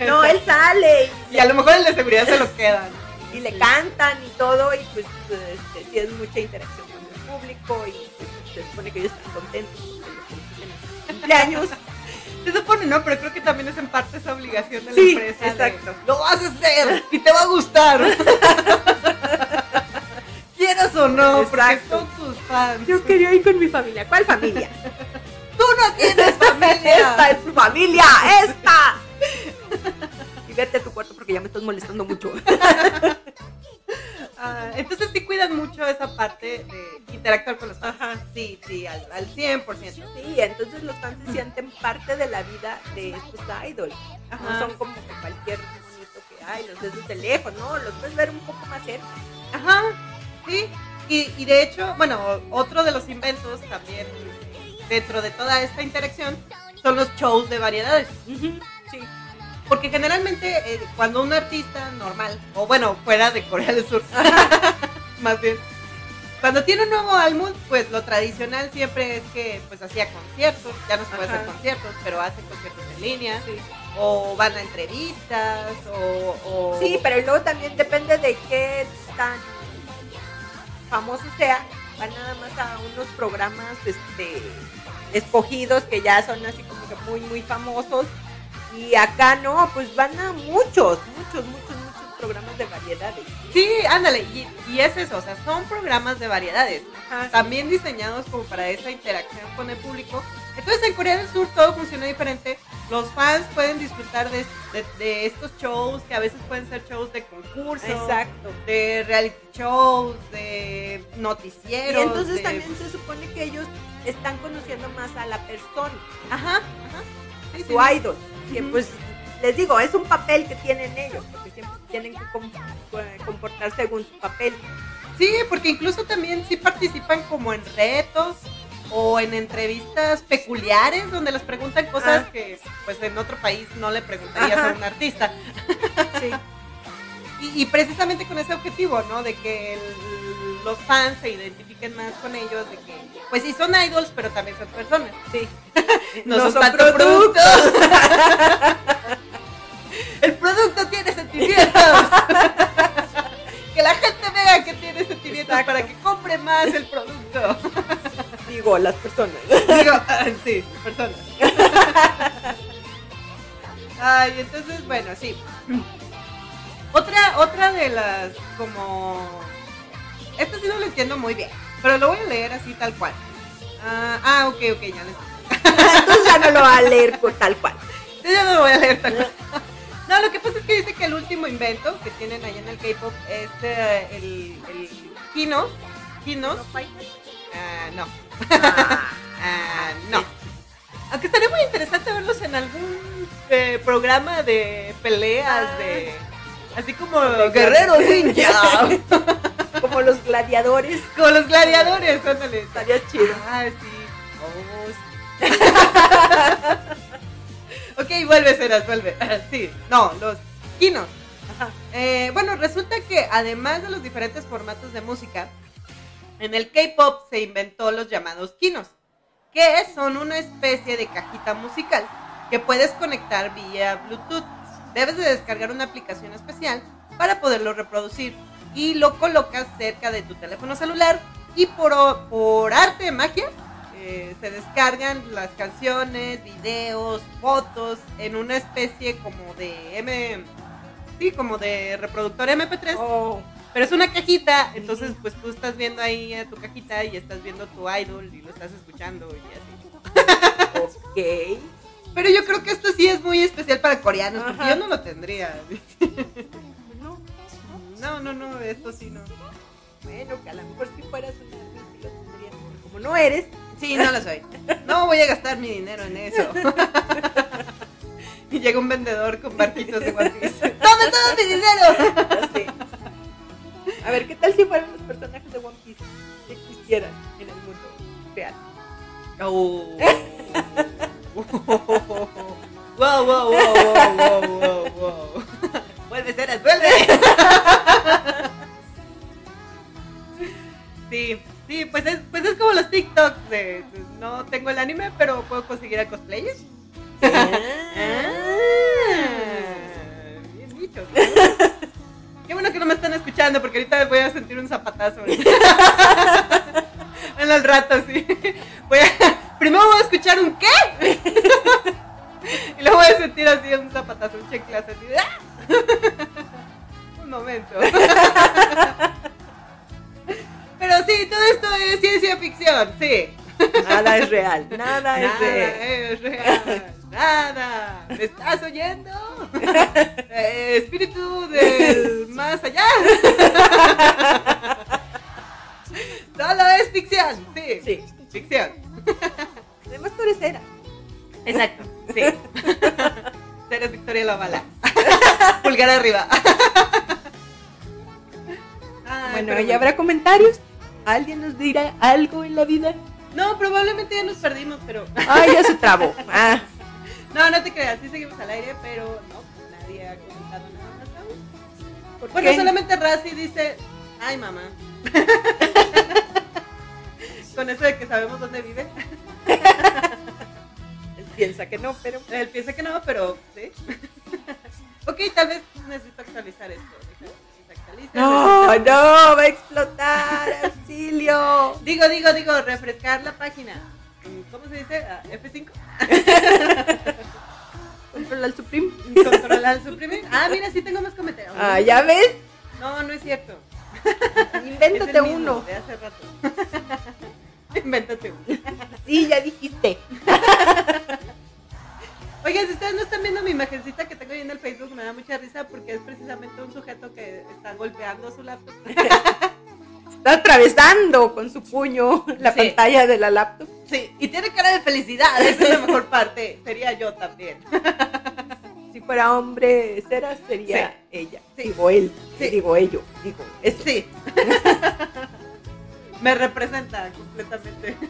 no, él sale y Y a lo mejor el de seguridad se lo quedan. Y le cantan y todo y pues este, sí es mucha interacción con el público y pues, se supone que ellos están contentos porque los en cumpleaños. Se supone, no, pero creo que también es en parte esa obligación de la Sí, empresa. de, exacto. Lo vas a hacer y te va a gustar. ¿Quieres o no, porque Exacto. son tus fans. Yo quería ir con mi familia. ¿Cuál familia? Tú no tienes familia. esta es tu familia, esta. Vete a tu cuarto porque ya me estás molestando mucho. Ah, entonces sí cuidan mucho esa parte de interactuar con los fans. Ajá. Sí, sí, al, al 100%. Sí, entonces los fans se sienten parte de la vida de estos idols. Ajá. No son como que cualquier monito que hay, los ves desde lejos, no, los puedes ver un poco más cerca. Ajá, sí. Y, y de hecho, bueno, otro de los inventos también dentro de toda esta interacción son los shows de variedades. Sí. Porque generalmente eh, cuando un artista normal, o bueno, fuera de Corea del Sur, más bien, cuando tiene un nuevo álbum, pues lo tradicional siempre es que pues hacía conciertos, ya no se puede Ajá. hacer conciertos, pero hace conciertos en línea, Sí. o van a entrevistas, o... o- Sí, pero luego también depende de qué tan famoso sea. Van nada más a unos programas este, escogidos que ya son así como que muy, muy famosos. Y acá no, pues van a muchos, muchos, muchos, muchos programas de variedades. Sí, ándale, y, y es eso, o sea, son programas de variedades. Ajá, también diseñados como para esa interacción con el público. Entonces en Corea del Sur todo funciona diferente. Los fans pueden disfrutar de, de- de estos shows que a veces pueden ser shows de concurso, Exacto. de reality shows, de Y noticieros. entonces de- también se supone que ellos están conociendo más a la persona, Ajá, ajá. Sí, su sí. idol. Que pues les digo, es un papel que tienen ellos, porque siempre tienen que com- comportar según su papel. Sí, porque incluso también sí participan como en retos o en entrevistas peculiares donde les preguntan cosas Ah. que pues en otro país no le preguntarías Ajá. a un artista. Sí. Y, y precisamente con ese objetivo, ¿no? De que el- los fans se identifiquen más con ellos, de que, pues sí son idols, pero también son personas. Sí. No, son, tanto productos. el producto tiene sentimientos. que la gente vea que tiene sentimientos Exacto. para que compre más el producto. Digo, las personas. Digo, ah, sí, personas. Ay, entonces, bueno, sí. Otra, otra de las como. Esto sí no lo entiendo muy bien, pero lo voy a leer así tal cual. Ah, ah, ok, ok, ya. Entonces ya no lo va a leer por tal cual. Sí, ya no lo voy a leer tal cual. No, lo que pasa es que dice que el último invento que tienen allá en el K-pop es eh, el, el Kinos. Kinos. Ah, no. Ah, Ah, no. Aunque estaría muy interesante verlos en algún eh, programa de peleas, Ah. de. Así como De guerreros ninja. como los gladiadores. como los gladiadores, ándale. Estaría chido. Ah, sí. Oh, ok, vuelve, Ceras, vuelve. Sí, no, los kinos. Ajá. Eh, bueno, resulta que además de los diferentes formatos de música, en el K-pop se inventó los llamados kinos, que son una especie de cajita musical que puedes conectar vía Bluetooth. Debes de descargar una aplicación especial para poderlo reproducir y lo colocas cerca de tu teléfono celular y por, arte de magia eh, se descargan las canciones, videos, fotos en una especie como de M, sí, como de reproductor MP3 Oh, pero es una cajita, entonces pues tú estás viendo ahí a tu cajita y estás viendo tu idol y lo estás escuchando y así. ok. Pero yo creo que esto sí es muy especial para coreanos, porque yo no lo tendría. No, No, no, esto sí no. bueno, que a lo mejor si fueras una sí lo tendrías, pero como no eres, Sí, no lo soy. No voy a gastar mi dinero en eso. Y llega un vendedor con barquitos de One Piece. ¡Tome todo mi dinero! sé. A ver, ¿qué tal si fueran los personajes de One Piece que existieran en el mundo real? Oh. Wow, wow, wow, wow, wow, wow, wow. Vuelve, Ceras, vuelve. Sí, sí, pues es, pues es como los TikToks de no tengo el anime, pero puedo conseguir a cosplayers. Ah, bien dicho. Qué bueno que no me están escuchando porque ahorita voy a sentir un zapatazo. en el rato, sí. Voy a, primero voy a escuchar un qué. y luego voy a sentir así un zapatazo, un checlazo así de ¡ah! un momento. Pero ficción, sí. Nada es real, nada, es Nada real. es real. Nada. ¿Me estás oyendo? Eh, espíritu del más allá. Solo es ficción, sí. Sí. Ficción. Victoria Lavala. Pulgar arriba. Ay, bueno, ¿y habrá comentarios? ¿Alguien nos dirá algo en la vida? No, probablemente ya nos perdimos, pero. Ay, ya se trabó. Ah, No, no te creas, sí seguimos al aire, pero no, nadie ha comentado nada más aún. ¿por Bueno, qué? solamente Razi dice, ay mamá. Con eso de que sabemos dónde vive. Piensa que no, pero... Él piensa que no, pero sí. ok, tal vez necesito actualizar esto. No, no, va a explotar, auxilio. Digo, digo, digo, refrescar la página. ¿Cómo se dice? Ah, F5. Controla el Supreme. Controlar, suprimir. Ah, mira, sí tengo más comentarios. Ah, ¿ya ves? No, no es cierto. Invéntate uno. De hace rato. Invéntate uno. Sí, ya dijiste. Oigan, si ustedes no están viendo mi imagencita que tengo ahí en el Facebook, me da mucha risa porque es precisamente un sujeto que está golpeando su laptop. Está atravesando con su puño la Sí. pantalla de la laptop. Sí, y tiene cara de felicidad, esa es la mejor parte. Sería yo también. Si fuera hombre cera, sería ella. Sí. Digo él. Sí. Digo ello. Digo eso. Sí. Me representa completamente.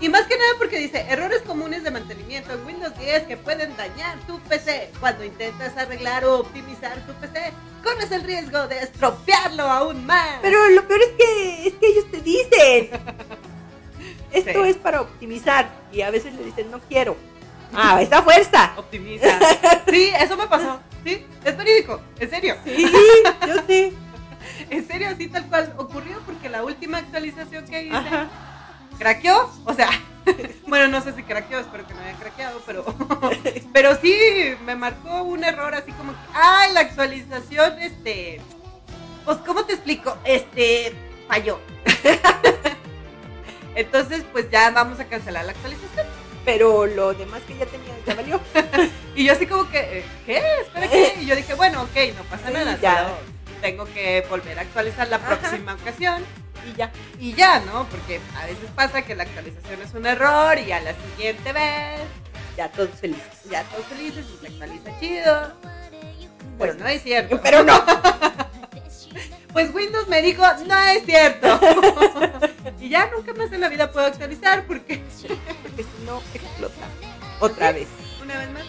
Y más que nada porque dice, errores comunes de mantenimiento en Windows 10 que pueden dañar tu PC. Cuando intentas arreglar o optimizar tu PC, corres el riesgo de estropearlo aún más. Pero lo peor es que, es que ellos te dicen. Esto Sí. es para optimizar. Y a veces le dicen, no quiero. Ah, esa fuerza. Optimiza. Sí, eso me pasó. Sí, es verídico. En serio. Sí, yo sé. En serio, así tal cual ocurrió porque la última actualización que hice Ajá. craqueó. O sea, bueno, no sé si craqueó, espero que no haya craqueado, pero, pero sí me marcó un error así como que, ay, la actualización, este, pues, ¿cómo te explico? Este, falló. Entonces, pues ya vamos a cancelar la actualización. Pero lo demás que ya tenía ya valió. Y yo así como que, eh, ¿qué? Espera, ¿qué? Y yo dije, bueno, ok, no pasa Sí, nada. ya. solo Tengo que volver a actualizar la Ajá. próxima ocasión. Y ya. Y ya, ¿no? Porque a veces pasa que la actualización es un error y a la siguiente vez Ya todos felices. ya todos felices y se actualiza chido. Pero no es cierto. Pero no. Pues Windows me dijo, no es cierto. y ya nunca más en la vida puedo actualizar porque Porque si no, explota. Otra vez. una vez más,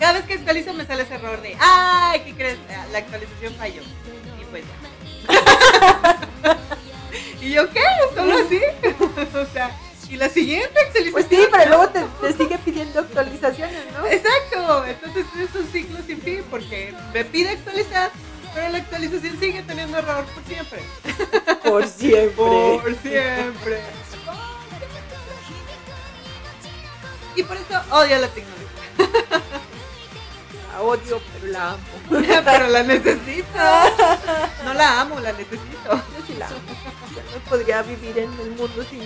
cada vez que actualizo me sale ese error de, ay, ¿qué crees? La actualización falló. Y ya. ¿Y yo qué? ¿Solo así? o sea, ¿y la siguiente actualización? Pues sí, pero luego te, te sigue pidiendo actualizaciones, ¿no? Exacto, entonces es un ciclo sin fin porque me pide actualizar, pero la actualización sigue teniendo error por siempre. Por siempre. Por siempre. Y por eso odio la tecnología. La odio, pero la amo. Pero la necesito. No la amo, la necesito. Yo sí la amo. No podría vivir en el mundo sin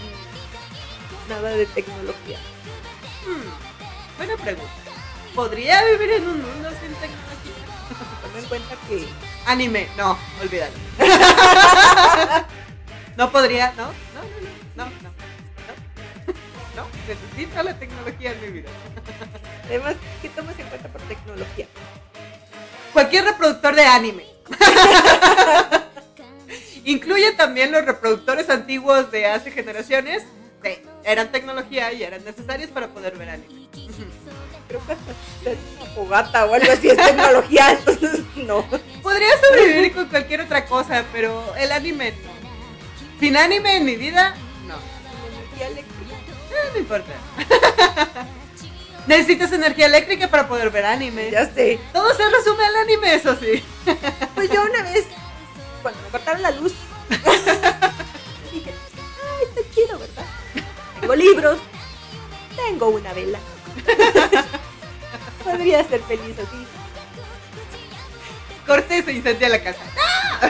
nada de tecnología. Hmm, buena pregunta. ¿Podría vivir en un mundo sin tecnología? Toma en cuenta que Anime, no, olvídalo. No podría, no, no, no, no, no, no, necesito la tecnología en mi vida. además, ¿qué tomas en cuenta por tecnología? Cualquier reproductor de anime. Incluye también los reproductores antiguos de hace generaciones. Sí, eran tecnología y eran necesarios para poder ver anime. Creo que hasta fogata o algo así es tecnología, entonces no. Podría sobrevivir con cualquier otra cosa, pero el anime no. Sin anime en mi vida, no. Eh, no importa. Necesitas energía eléctrica para poder ver anime. Ya sé. Todo se resume al anime, eso sí. Pues yo una vez, cuando me cortaron la luz, dije, ah, está chido, ¿verdad? Tengo libros, tengo una vela. Podría ser feliz así. Corte se incendia la casa.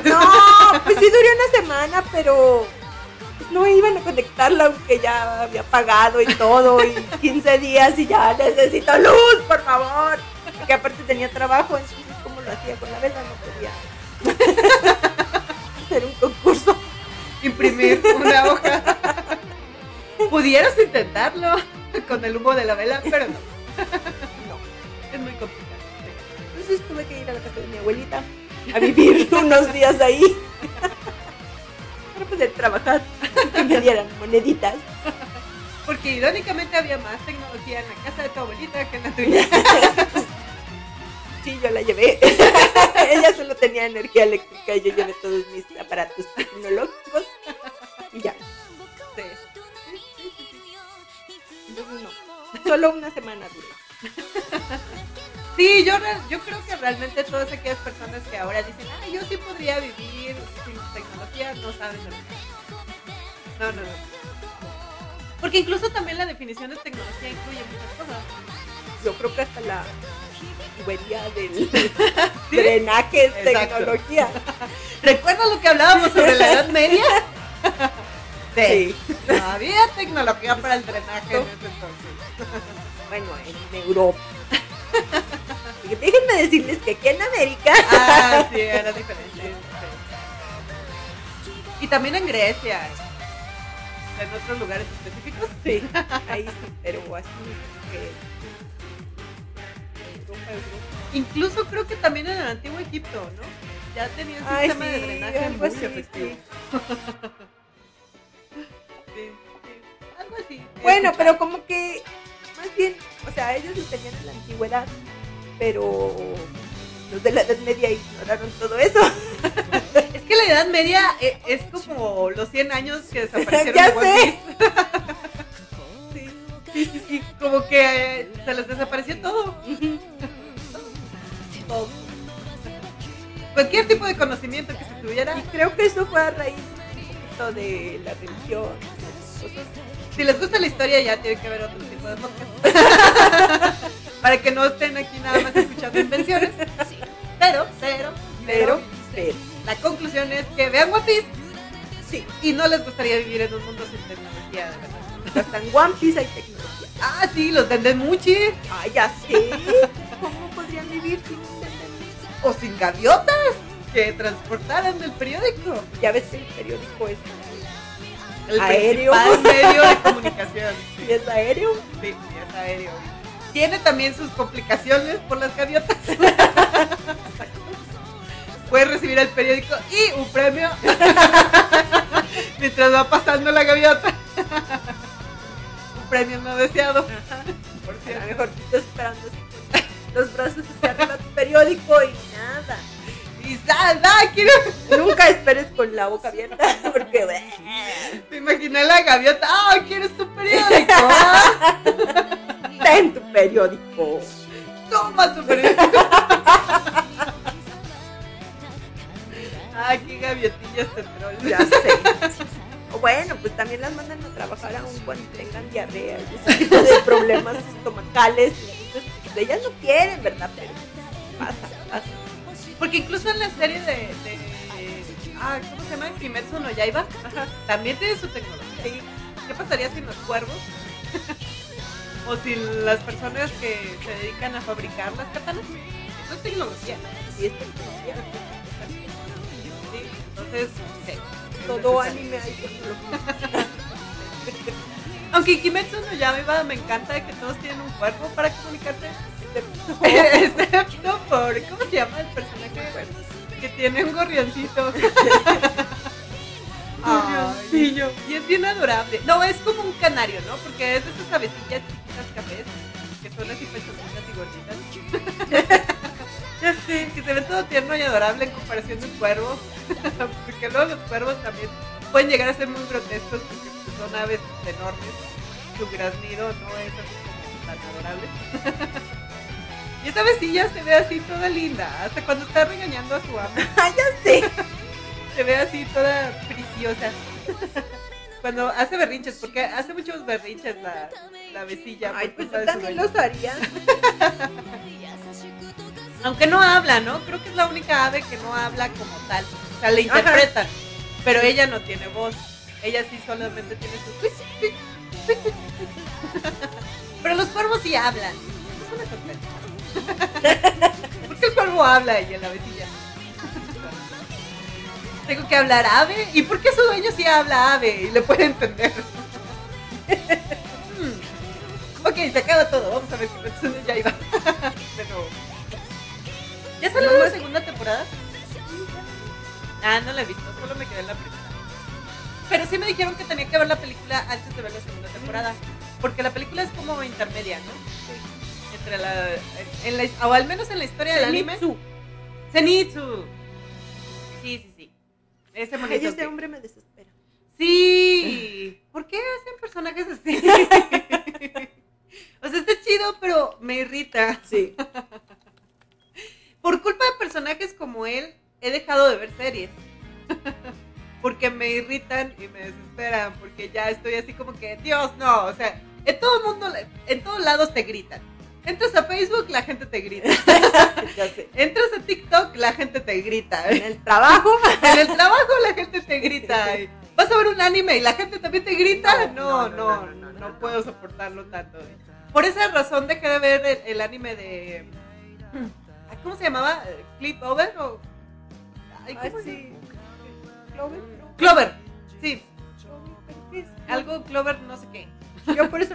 No, pues sí duré una semana, pero no iban a conectarla aunque ya había pagado y todo y 15 días y ya necesito luz, por favor. Porque aparte tenía trabajo, entonces como lo hacía con la vela no podía hacer un concurso. Imprimir una hoja. Pudieras intentarlo con el humo de la vela, pero no. No. Es muy complicado. Entonces tuve que ir a la casa de mi abuelita a vivir unos días ahí para poder trabajar y me dieran moneditas. Porque irónicamente había más tecnología en la casa de tu abuelita que en la tuya. Sí, yo la llevé. Ella solo tenía energía eléctrica y yo llevé todos mis aparatos tecnológicos y ya. Sí. Entonces no, solo una semana duré. Sí, yo, yo creo que realmente todas aquellas personas que ahora dicen, ah, yo sí podría vivir sin tecnología, no saben lo que es. No, no, no. Porque incluso también la definición de tecnología incluye muchas cosas. Yo creo que hasta la tubería del drenaje es Exacto. tecnología. ¿Recuerdas lo que hablábamos sobre la Edad Media? Sí. No había tecnología para el drenaje en ese entonces. Bueno, en Europa. Déjenme decirles que aquí en América Ah, sí, era diferente. sí. Y también en Grecia, en otros lugares específicos. Sí, ahí sí, pero así que. Europa, Europa. Incluso creo que también en el antiguo Egipto, ¿no? Ya tenía un Ay, sistema de drenaje algo muy así, efectivo. sí. Sí, sí, algo así. Bueno, escuchado. pero como que, más bien, o sea, ellos lo tenían en la antigüedad, pero los de la Edad Media ignoraron todo eso. Es que la Edad Media eh, es como los 100 años que desaparecieron Ya de sé. Piece. sí, sí, sí, sí, como que eh, se les desapareció todo. todo. Cualquier tipo de conocimiento que se tuviera. Y creo que eso fue a raíz un poquito de la religión. cosas. Si les gusta la historia ya tienen que ver otro tipo de podcast. Para que no estén aquí nada más escuchando invenciones. Pero, pero, Pero, pero, pero, la conclusión es que vean One Piece sí, y no les gustaría vivir en un mundo sin tecnología, de verdad. hasta en One Piece hay tecnología. Ah, sí, los Dendemuchi. Ah, ya sé. ¿Cómo podrían vivir sin? O sin gaviotas que transportaran el periódico. Ya ves el periódico es, El Aéreo. principal medio de comunicación. y es aéreo. Sí, es aéreo. Tiene también sus complicaciones por las gaviotas. Puedes recibir el periódico y un premio mientras va pasando la gaviota. un premio no deseado. Por A lo cierto. mejor esperando los brazos hacia arriba tu periódico y nada. Y salda, quiero. Nunca esperes con la boca abierta porque Te imaginé la gaviota. ¡Ah, quieres tu periódico! ah? ten tu periódico. Toma tu periódico. Ay, qué gaviotillas te troll. Ya sé. Bueno, pues también las mandan a trabajar aún cuando tengan diarrea y ese tipo de problemas estomacales. Entonces, pues, ellas no quieren, ¿verdad? Pero pasa, pasa. Porque incluso en la serie de. de ah, ¿cómo se llama? Kimetsu no Yaiba. Ajá, también tiene su tecnología. Sí. ¿Qué pasaría sin los cuervos? o sin las personas que se dedican a fabricar las katanas. Eso es tecnología. Y es tecnología. Sí, entonces, sí. Todo anime hay tecnología. Aunque Kimetsu no Yaiba me encanta que todos tienen un cuerpo para comunicarse. Excepto por. ¿Cómo se llama el personaje? Que tiene un gorrioncito. Gorrioncillo. Y es bien adorable. No, es como un canario, ¿no? Porque es de esas avecillas chiquitas cafés. Que son así pechositas y gorditas. ya sé, que se ve todo tierno y adorable en comparación de un cuervo. porque luego los cuervos también pueden llegar a ser muy grotescos porque son aves enormes. Su graznido no es así como tan adorable. Y esta avecilla se ve así toda linda. Hasta cuando está regañando a su amo. Ah, ya sé. Se ve así toda preciosa. Cuando hace berrinches, porque hace muchos berrinches la, la vecilla. Ay, pues yo también los haría. Aunque no habla, ¿no? Creo que es la única ave que no habla como tal. O sea, le interpretan. Pero ella no tiene voz. Ella sí solamente tiene su... Pero los cuervos sí hablan. Es una sorpresa. ¿Por qué el cuervo habla y el avecilla? Tengo que hablar ave. ¿Y por qué su dueño sí habla ave y le puede entender? Hmm. ok, se acaba todo. Vamos a ver si ya iba. De nuevo. ¿Ya salió la segunda temporada? Ah, no la he visto, solo me quedé en la primera. Pero sí me dijeron que tenía que ver la película antes de ver la segunda temporada. Porque la película es como intermedia, ¿no? Entre la, en la- O al menos en la historia del anime. Zenitsu. Sí, sí, sí. Ese Ay, ese que- hombre me desespera. Sí. ¿Por qué hacen personajes así? o sea, está chido, pero me irrita. Sí. Por culpa de personajes como él, he dejado de ver series. porque me irritan y me desesperan. Porque ya estoy así como que, Dios, no. O sea, en todo el mundo, en todos lados te gritan. Entras a Facebook, la gente te grita. ya sé. Entras a TikTok, la gente te grita. En el trabajo. En el trabajo la gente te grita. Vas a ver un anime y la gente también te grita. No, no, no, no, puedo soportarlo tanto. Por esa razón dejé de ver el, anime de. ¿Cómo se llamaba? ¿Clip Over? O... Ay, Ay, ¿cómo se- sí. Clover. Clover. Sí, algo Clover, no sé qué. Yo por eso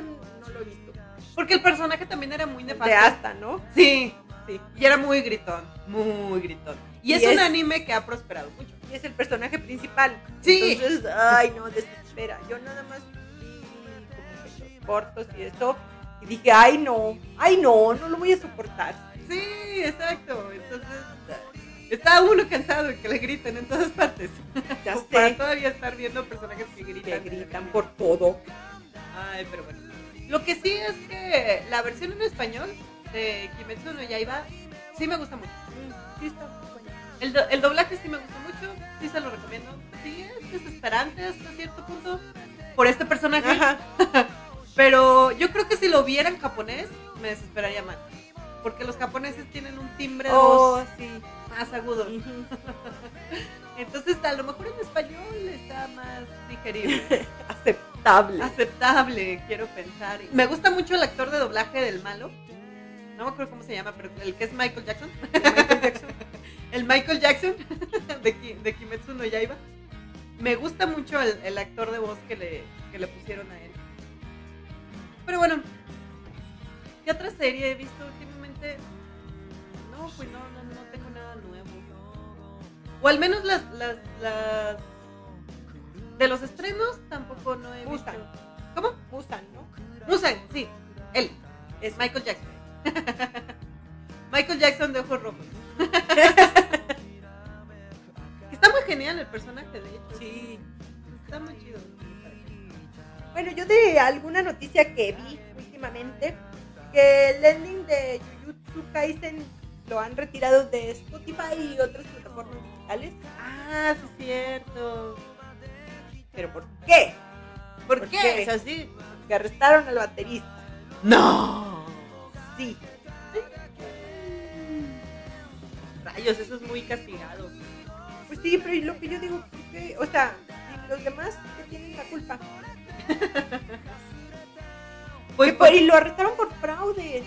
Porque el personaje también era muy nefasto. De hasta, ¿no? Sí, Sí. y era muy gritón. Muy gritón. Y, Y es, un anime que ha prosperado mucho. Y es el personaje principal. Sí. Entonces, ay, no, desespera. Yo nada más vi como que los cortos y eso. Y dije, ay, no, ay, no, no lo voy a soportar. Sí, exacto. Entonces, está uno cansado de que le griten en todas partes. Ya Como Para sé todavía estar viendo personajes que que gritan. gritan por todo. Ay, pero bueno. Lo que sí es que la versión en español de Kimetsu no Yaiba sí me gusta mucho. Mm, Sí, está bueno. El, do- el doblaje sí me gusta mucho, sí se lo recomiendo. Sí, es desesperante hasta cierto punto por este personaje. Ajá. Pero yo creo que si lo viera en japonés, me desesperaría más. Porque los japoneses tienen un timbre de Oh, voz sí. más agudo. Entonces, a lo mejor en español está más digerible, Aceptable. aceptable, quiero pensar. Me gusta mucho el actor de doblaje del malo. No me acuerdo cómo se llama, pero el que es Michael Jackson. Michael Jackson. El Michael Jackson de Kimetsu no Yaiba. Me gusta mucho el, el actor de voz que le, que le pusieron a él. Pero bueno, ¿qué otra serie he visto últimamente? No, pues no, no, no tengo nada nuevo. O al menos las, las, las... De los estrenos tampoco no he visto. ¿Cómo? Musan, ¿no? Musan, sí. Él. Es Michael Jackson. Michael Jackson de ojos rojos. Está muy genial el personaje, de hecho. Sí. Está muy chido. Bueno, yo de alguna noticia que vi últimamente, que el ending de Jujutsu Kaisen lo han retirado de Spotify y otras plataformas digitales. Ah, sí es cierto. ¿Pero por qué? ¿Por, ¿Por qué? qué? es así? Que arrestaron al baterista. No. Sí. Rayos, eso es muy castigado. Pues sí, pero lo que yo digo, ¿por qué? O sea, los demás que tienen la culpa. Por- y lo arrestaron por fraude.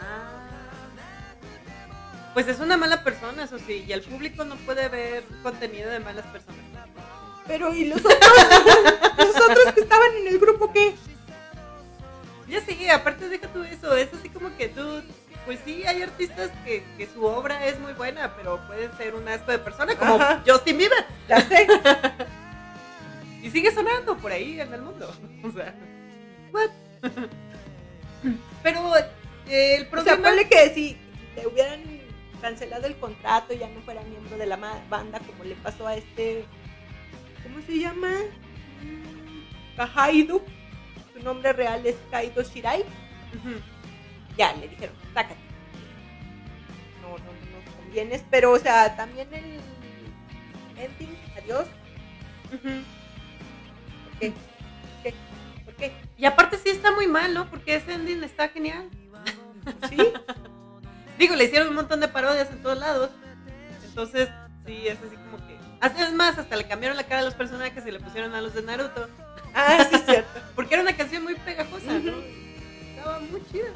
Ah. Pues es una mala persona, eso sí, y el público no puede ver contenido de malas personas. Pero ¿y los otros? los otros que estaban en el grupo qué? Ya sí, aparte deja tú eso, es así como que tú, pues sí, hay artistas que, que su obra es muy buena, pero pueden ser un asco de persona, como Ajá. Justin Bieber, Ya sé. y sigue sonando por ahí en el mundo. O sea, what? Pero eh, el O sea, problema... ponle que si te hubieran cancelado el contrato y ya no fuera miembro de la banda, como le pasó a este. ¿Cómo se llama? Kahaido. Su nombre real es Kaido Shirai. Ya, le dijeron, sácate. No, no, no nos convienes, pero, o sea, también el ending, adiós. ¿Por qué? ¿Por qué? ¿Por qué? Y aparte sí está muy mal, ¿no? Porque ese ending está genial. Sí, Digo, le hicieron un montón de parodias en todos lados. Entonces, sí, es así como que... Es más, hasta le cambiaron la cara a los personajes y le pusieron a los de Naruto. Ah, sí, es cierto. Porque era una canción muy pegajosa, ¿no? Estaba muy chida.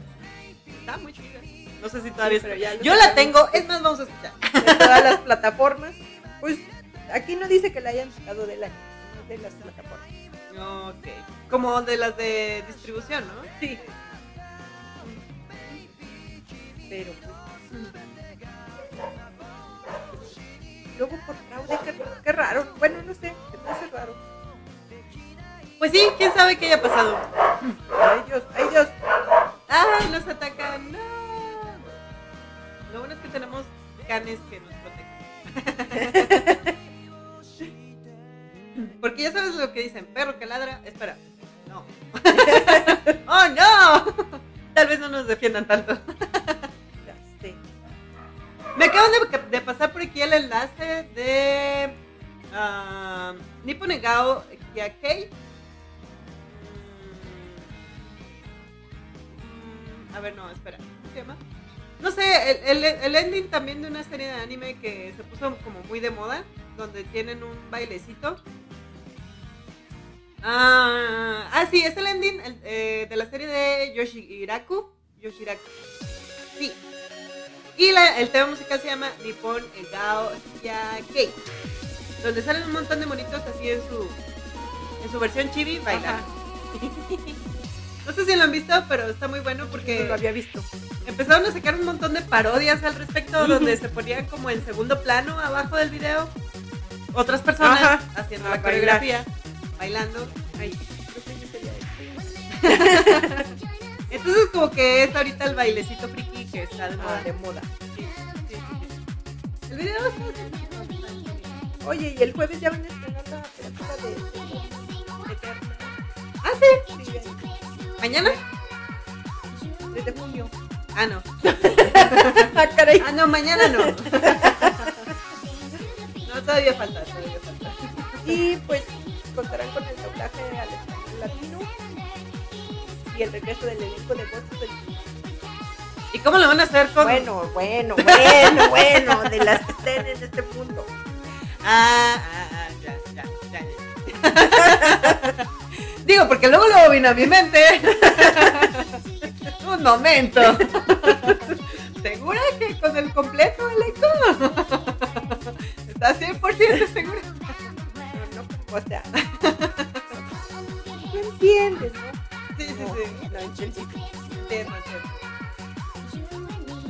Estaba muy chida. No sé si todavía pero está. ya Yo la tengo, es más, vamos a escuchar. de todas las plataformas. Pues aquí no dice que la hayan sacado del año, no de las plataformas. Ok. Como de las de distribución, ¿no? Sí. Pero pues. Luego por fraude, qué, qué raro. Bueno, no sé, me hace raro. Pues sí, quién sabe qué haya pasado. Ay Dios, ay Dios. ¡Ay, nos atacan! ¡No! Lo bueno es que tenemos canes que nos protegen. Porque ya sabes lo que dicen, perro que ladra, espera. No. ¡Oh, no! Tal vez no nos defiendan tanto. Me acaban de, pasar por aquí el enlace de ah, Nippon Negao Hyakei. Mm, a ver, no, espera. ¿Cómo se llama? No sé, el, el, el ending también de una serie de anime que se puso como muy de moda, donde tienen un bailecito. Ah, ah, sí, es el ending eh, de la serie de Yoshiraku. Yoshiraku. Sí, y la- el tema musical se llama Nippon Egao Hyakei. Donde salen un montón de monitos así en su en su versión chibi bailando. No sé si lo han visto, pero está muy bueno No porque lo había visto. empezaron a sacar un montón de parodias al respecto donde se ponían como en segundo plano abajo del video otras personas Ajá. haciendo A la bailar. coreografía, bailando. Ay, sería Entonces como que es ahorita el bailecito friki que está de moda. Ah, de moda. Sí, sí, sí, sí. El video está Oye, y el jueves ya van a estrenar la película de Eterna. Ah, sí. Sí, ¿Mañana? desde junio. Ah, no. Ah, caray. Ah, no, mañana no. No, todavía falta, todavía falta. Y pues contarán con el doblaje al español latino y el regreso del elenco de voces del ¿Y cómo lo van a hacer con...? Bueno, bueno, bueno, bueno, de las que estén en este mundo. Ah, ah, ah, ya, ya, ya. ya. Digo, porque luego lo vino a mi mente. Un momento. ¿Segura que con el completo elenco? ¿Estás 100% segura? No, no, o sea, tú entiendes, ¿no? Sí, sí, sí. no.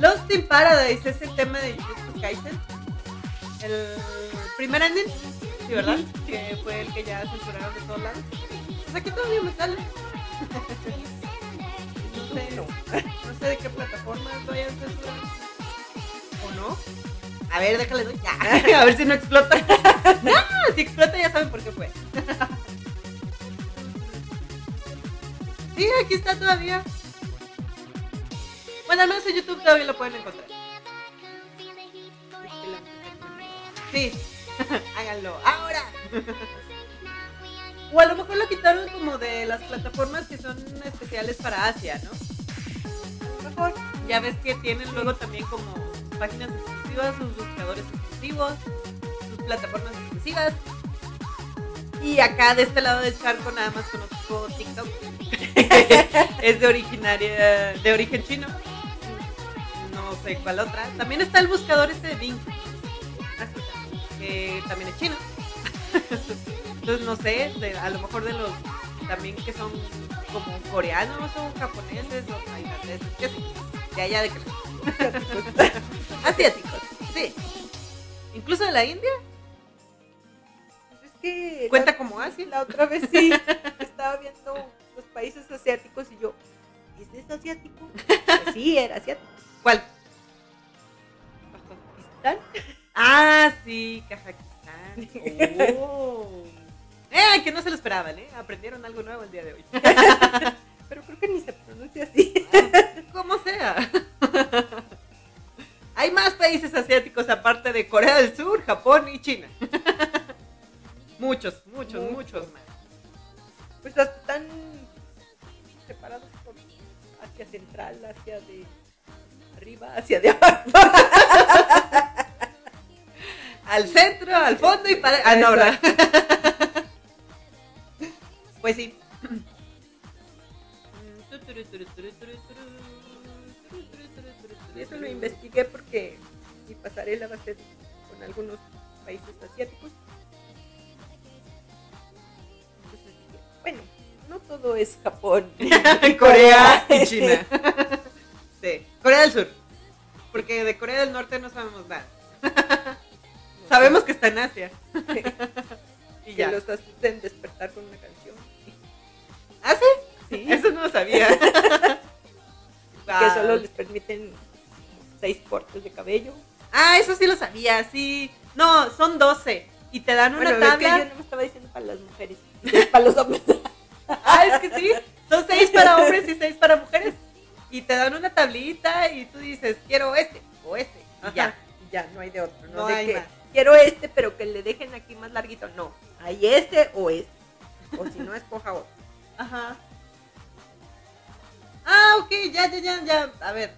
Lost in Paradise es el tema de Jujutsu Kaisen. El primer ending, sí, ¿verdad? Que fue el que ya censuraron de todos lados. Pues aquí todavía me sale. No sé, No. no sé de qué plataformas lo hayan censurado. ¿O no? A ver, déjale doy. Ya. A ver si no explota. No, si explota ya saben por qué fue. Sí, aquí está todavía. Bueno, al menos en YouTube todavía lo pueden encontrar. Sí, háganlo ahora. O a lo mejor lo quitaron como de las plataformas que son especiales para Asia, ¿no? A lo mejor. Ya ves que tienen luego también como páginas exclusivas, sus buscadores exclusivos, sus plataformas exclusivas. Y acá de este lado del charco nada más conozco TikTok. es de originaria, de origen chino. No sé cuál otra. También está el buscador este de Bing. Que también es chino. Entonces no sé, de- a lo mejor de los también que son como coreanos o japoneses o tailandeses, qué sé, de allá de que asiáticos, sí. Incluso de la India, Pues es que cuenta la, como Asia. la otra vez sí estaba viendo los países asiáticos y yo, ¿es este asiático? Pues sí, era asiático. ¿Cuál? Ah, sí, Kazajistán. Oh. Eh, que no se lo esperaban, ¿eh? Aprendieron algo nuevo el día de hoy. Pero creo que ni se pronuncia así. Como sea. Hay más países asiáticos aparte de Corea del Sur, Japón y China. Muchos, muchos, Muchos. muchos más. Pues hasta están separados por Asia Central, Asia de arriba, Asia de abajo. al centro, al fondo y para. Ah, no, ¿verdad? pues sí. Eso lo investigué porque mi pasarela va a ser con algunos países asiáticos. Entonces bueno, no todo es Japón, Corea y China. sí, Corea del Sur. Porque de Corea del Norte no sabemos nada. Sabemos que está en Asia. y ya. los hacen despertar con una canción. ¿Ah, sí? Sí. Eso no lo sabía. Que solo les permiten seis cortes de cabello. Ah, eso sí lo sabía, sí. No, son 12. Y te dan una Bueno, es que tabla. yo no me estaba diciendo para las mujeres, es para los hombres. Ah, es que sí. Son 6 para hombres y 6 para mujeres. Y te dan una tablita y tú dices, quiero este o este. Y ya. Ya, ya, no hay de otro. No, No de hay que más. Quiero este, pero que le dejen aquí más larguito. No, hay este o este. O si no, escoja otro. Ajá. Ah, ok, ya, ya, ya, ya. A ver.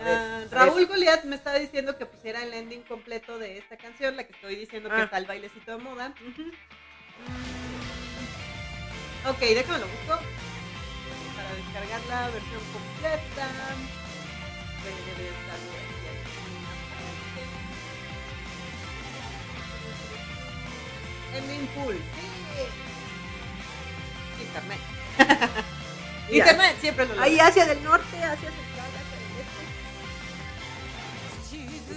A ver, Ah. Raúl Goliat me estaba diciendo que pusiera el ending completo de esta canción, la que estoy diciendo que Ah. está el bailecito de moda. Mm, Ok, déjame lo busco. Para descargar la versión completa. Ending full. Sí. Internet. Internet siempre lo. Hay Asia del Norte, Asia Central, Asia del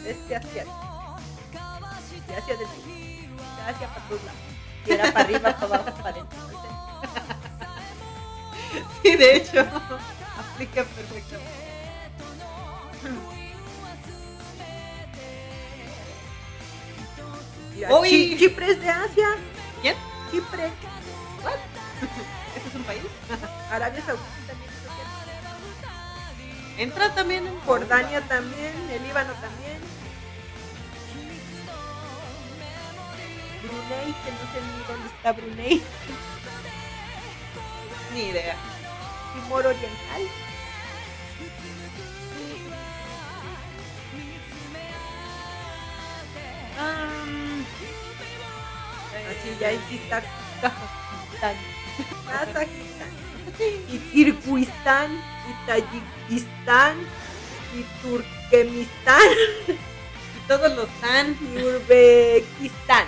Este. Este Asia. Y Asia del Sur. De Asia para todos lados. Y era para arriba, para abajo, para adentro. Sí, de hecho, aplica perfectamente. Chi- Chipre es de Asia. ¿Quién? Chipre. ¿Este es un país? Arabia Saudita también. Entra también en. Jordania también. El Líbano también. Brunei, que no sé ni dónde está Brunei. Ni idea. Timor Oriental. Um, Así ya existe Kazajistán. Kazajistán. Y Kirguistán. Y Tayikistán. Y Turkmenistán. y todos los tan Y Uzbekistán.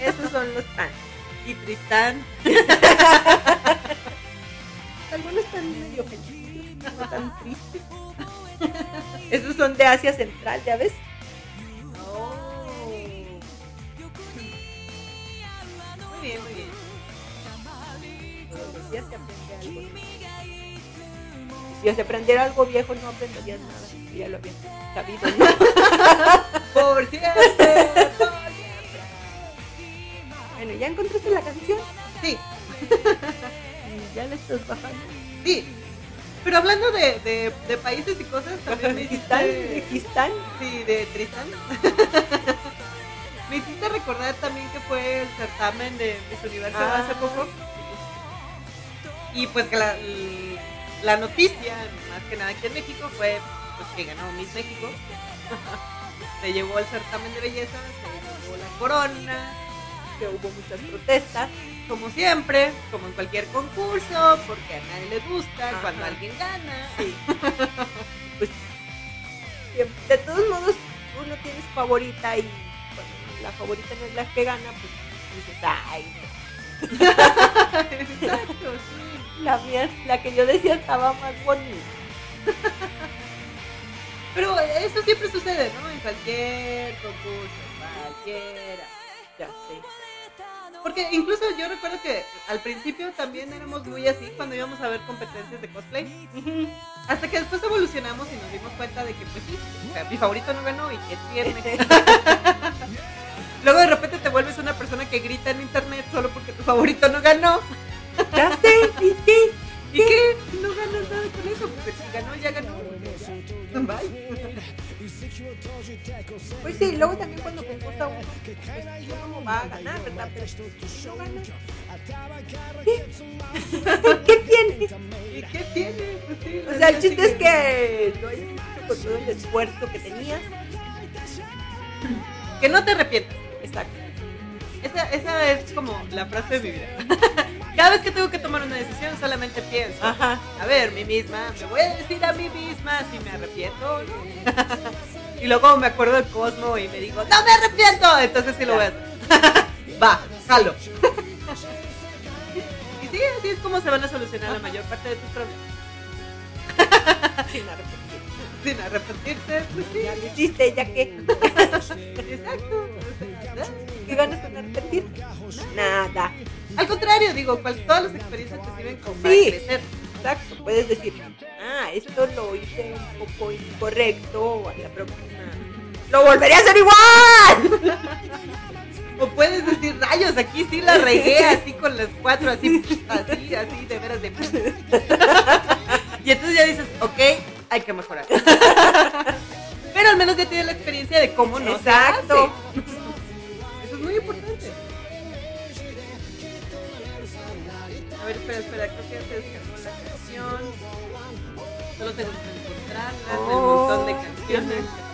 Esos son los tan. y Tristán. Algunos están medio felices, no tan tristes. Esos son de Asia Central, ¿ya ves? Muy bien, muy aprende algo. Si se aprendiera algo viejo, no aprenderías nada. Ya lo habías sabido, ¿no? Por siempre. Bueno, ¿ya encontraste la canción? Sí, ya la estás bajando. sí. Pero hablando de, de, de países y cosas, también hiciste... Uzbekistán. Sí, de Tristan. Me hiciste recordar también que fue el certamen de Miss Universo Ah. hace poco. Y pues que la, la noticia, más que nada aquí en México, fue pues, que ganó Miss México. se llevó el certamen de belleza, se llevó la corona, Que hubo muchas protestas. como siempre, como en cualquier concurso, porque a nadie le gusta Ajá. cuando alguien gana. Sí. pues, de todos modos, uno tiene su favorita y la favorita no es la que gana, pues dices, ay, Exacto, sí. la mía, la que yo decía estaba más bonita. Pero eso siempre sucede, ¿no? En cualquier concurso, cualquiera. Ya sé. Porque incluso yo recuerdo que al principio también éramos muy así cuando íbamos a ver competencias de cosplay. Hasta que después evolucionamos y nos dimos cuenta de que, pues sí, o sea, mi favorito no ganó y que tiene. Luego de repente te vuelves una persona que grita en internet solo porque tu favorito no ganó. Ya sé, ¿y qué? ¿Y qué? No ganas nada con eso, porque si ganó, ya ganó. Bye. Pues sí, luego también cuando concursa uno, pues uno va a ganar, ¿verdad? Pero no gana, ¿qué? ¿Qué tiene? ¿Y qué tiene? Pues sí, O sea, el chiste es que lo hayas hecho con todo el esfuerzo que tenías. Que no te arrepientas. Exacto. Esa, esa es como la frase de mi vida. Cada vez que tengo que tomar una decisión solamente pienso, Ajá. a ver, mí misma, me voy a decir a mí misma si me arrepiento o no. y luego me acuerdo del Cosmo y me digo, no me arrepiento, entonces sí lo voy a hacer. Va, jalo. y sí, así es como se van a solucionar la mayor parte de tus problemas. Sin arrepentir. Sin arrepentirse, pues sí. Ya lo hiciste, ya que. Exacto. ¿Qué ganas con arrepentir? Nada. Al contrario, digo, cual- todas las experiencias te sirven como para Sí. crecer. Exacto. Puedes decir, ah, esto lo hice un poco incorrecto. A la próxima. ¡Lo volvería a hacer igual! O puedes decir, rayos, aquí sí la regué así con las cuatro, así, así, así, de veras de... Y entonces ya dices, ok, hay que mejorar. Pero al menos ya tienes la experiencia de cómo no Exacto. se hace. Eso es muy importante. A ver, espera, espera, creo que se descargó la canción. Solo tengo que encontrarla, Oh, un montón de canciones.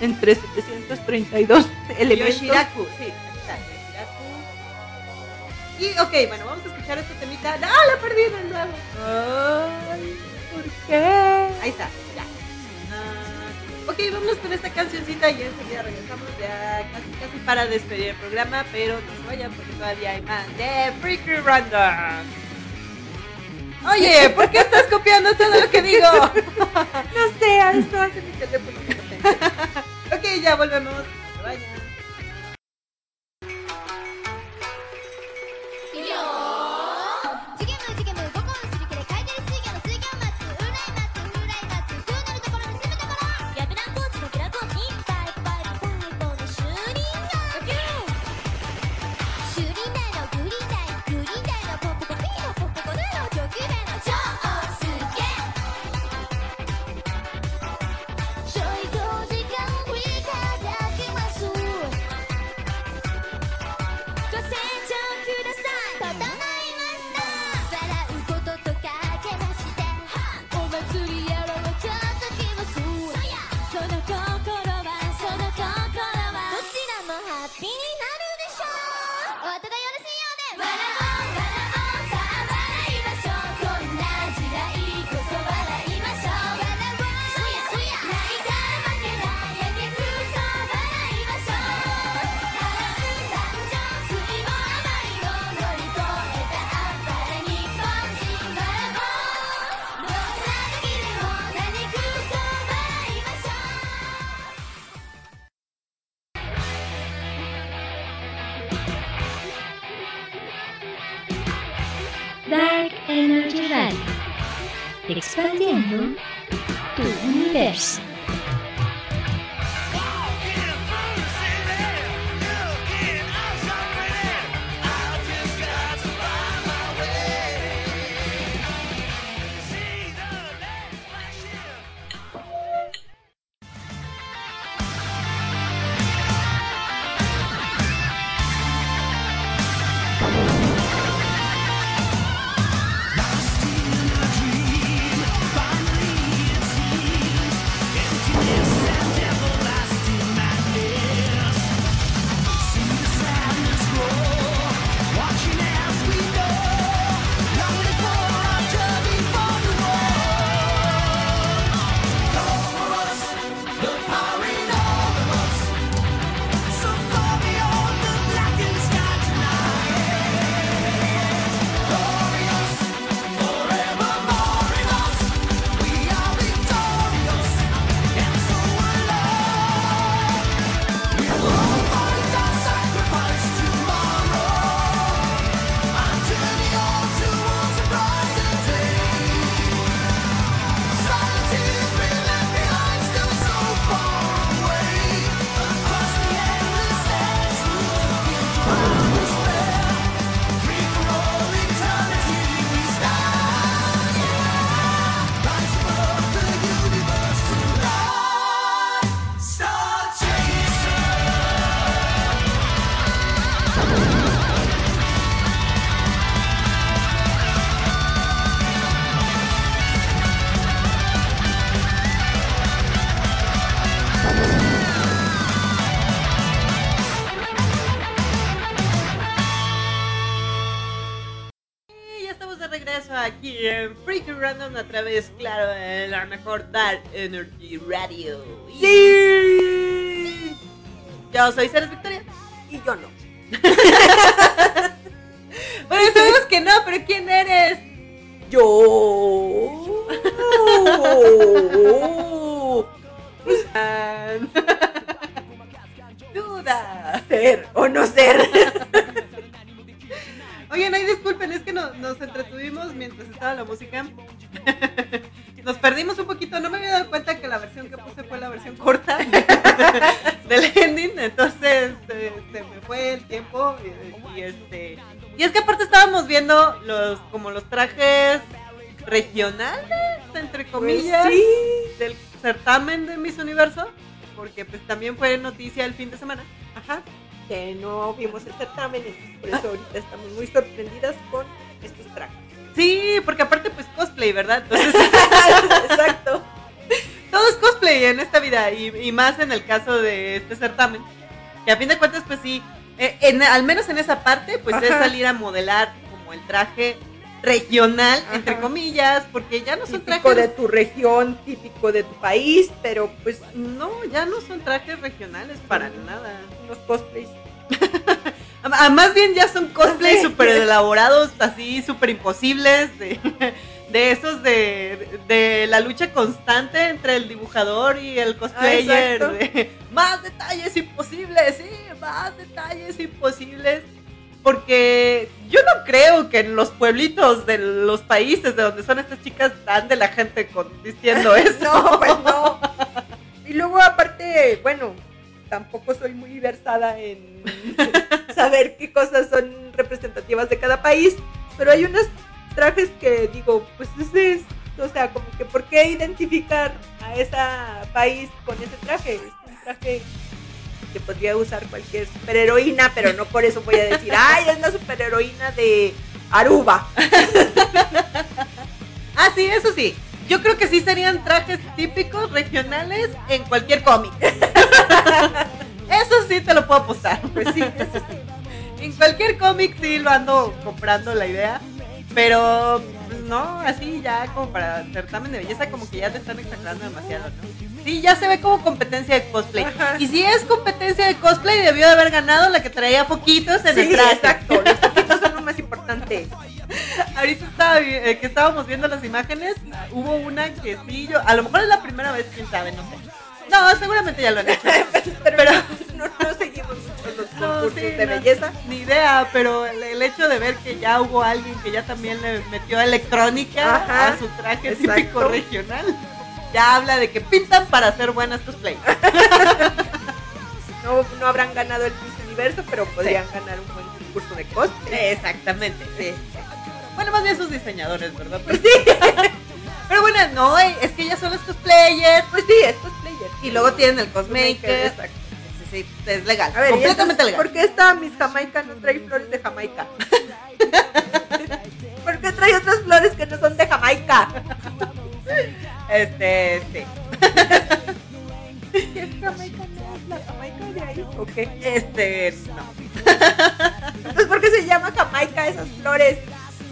Entre 732 elementos. Yoshiraku, sí, Yoshiraku. Y ok, bueno, vamos a escuchar este temita. ¡No, la perdí de nuevo! Ay, ¿por qué? Ahí está, ya. Ah, ok, vámonos con esta cancioncita y enseguida regresamos ya casi casi para despedir el programa, pero no se vayan porque todavía hay más de Freaky Random. Oye, ¿por qué estás copiando todo lo que digo? No sé, esto hace mi teléfono. ok, ya volvemos. Random a través, claro, de la mejor Dark Energy Radio. Sí. Yo soy Ceres viendo los como los trajes regionales entre comillas Pues sí. del certamen de Miss Universo, porque pues también fue noticia el fin de semana. Ajá. Que no vimos el certamen, entonces por eso ahorita estamos muy sorprendidas con estos trajes. Sí, porque aparte pues cosplay, ¿verdad? Entonces Exacto. todo es cosplay en esta vida y, y más en el caso de este certamen. Que a fin de cuentas pues sí, eh, en- al menos en esa parte pues es salir a modelar como el traje regional, Ajá. entre comillas, porque ya no son Típico trajes... de tu región, típico de tu país, pero pues No, ya no son trajes regionales para nada. unos cosplays. Ah, Más bien ya son cosplays súper elaborados, así súper imposibles, de, de esos de, de la lucha constante entre el dibujador y el cosplayer. de, más detalles imposibles, sí, más detalles imposibles. Porque yo no creo que en los pueblitos de los países de donde son estas chicas dan de la gente con, diciendo eso. No, pues no. Y luego aparte, bueno, tampoco soy muy versada en saber qué cosas son representativas de cada país, pero hay unos trajes que digo, pues ese es, o sea, como que ¿por qué identificar a ese país con ese traje? Es un traje podría usar cualquier superheroína, pero no por eso voy a decir, ay, es la superheroína de Aruba. Ah, sí, eso sí. Yo creo que sí serían trajes típicos regionales en cualquier cómic. Eso sí te lo puedo apostar. Pues sí, eso sí. En cualquier cómic sí lo ando comprando la idea. Pero no, así ya como para certamen de belleza como que ya te están exagerando demasiado, ¿no? Sí, ya se ve como competencia de cosplay. Ajá. Y si es competencia de cosplay, debió de haber ganado la que traía foquitos en el traje. exacto. Los poquitos son lo más importante. Ahorita estaba, eh, que estábamos viendo las imágenes, hubo una que sí, yo, a lo mejor es la primera vez, quién sabe, no sé. No, seguramente ya lo han hecho. Pero, Pero- no, no seguimos mucho los concursos sí, de belleza. Ni idea, pero el, el hecho de ver que ya hubo alguien que ya también le metió electrónica Ajá, a su traje exacto. típico regional, ya habla de que pintan para hacer buenas cosplay. No, no habrán ganado el Miss Universo, pero podrían ganar un buen concurso de cosplay. Exactamente, sí. Bueno, más bien sus diseñadores, ¿verdad? Pues sí. Pero bueno, no, es que ellas son las cosplayers. Pues sí, es cosplayer. Y luego tienen el cosmaker. Exacto. Sí, es legal. A ver, ¿y completamente entonces legal. ¿por qué esta Miss Jamaica no trae flores de Jamaica? ¿Por qué trae otras flores que no son de Jamaica? Este, sí. ¿Qué es Jamaica? ¿No es la Jamaica de ahí? ¿O qué? Este, no. Entonces, ¿por qué se llama Jamaica esas flores?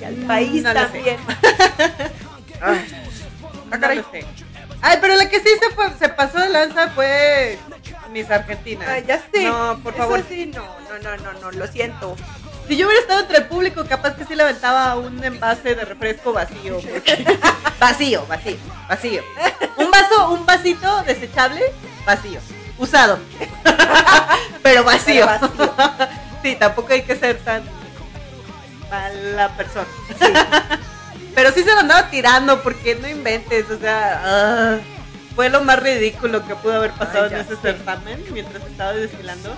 Y al país no lo sé. también. No lo sé. Ay, pero la que sí se fue, se pasó de lanza fue Miss Argentina. Ah, ya sé. No, por Eso favor. sí, no, no, no, no, no, lo siento. Si yo hubiera estado entre el público, capaz que sí le aventaba un envase de refresco vacío. vacío, vacío, vacío. Un vaso, un vasito desechable, vacío. Usado. Pero vacío. Pero vacío. Sí, tampoco hay que ser tan mala persona. Pero sí se lo andaba tirando porque no inventes, o sea, ah, fue lo más ridículo que pudo haber pasado Ay, en ese certamen mientras estaba desfilando.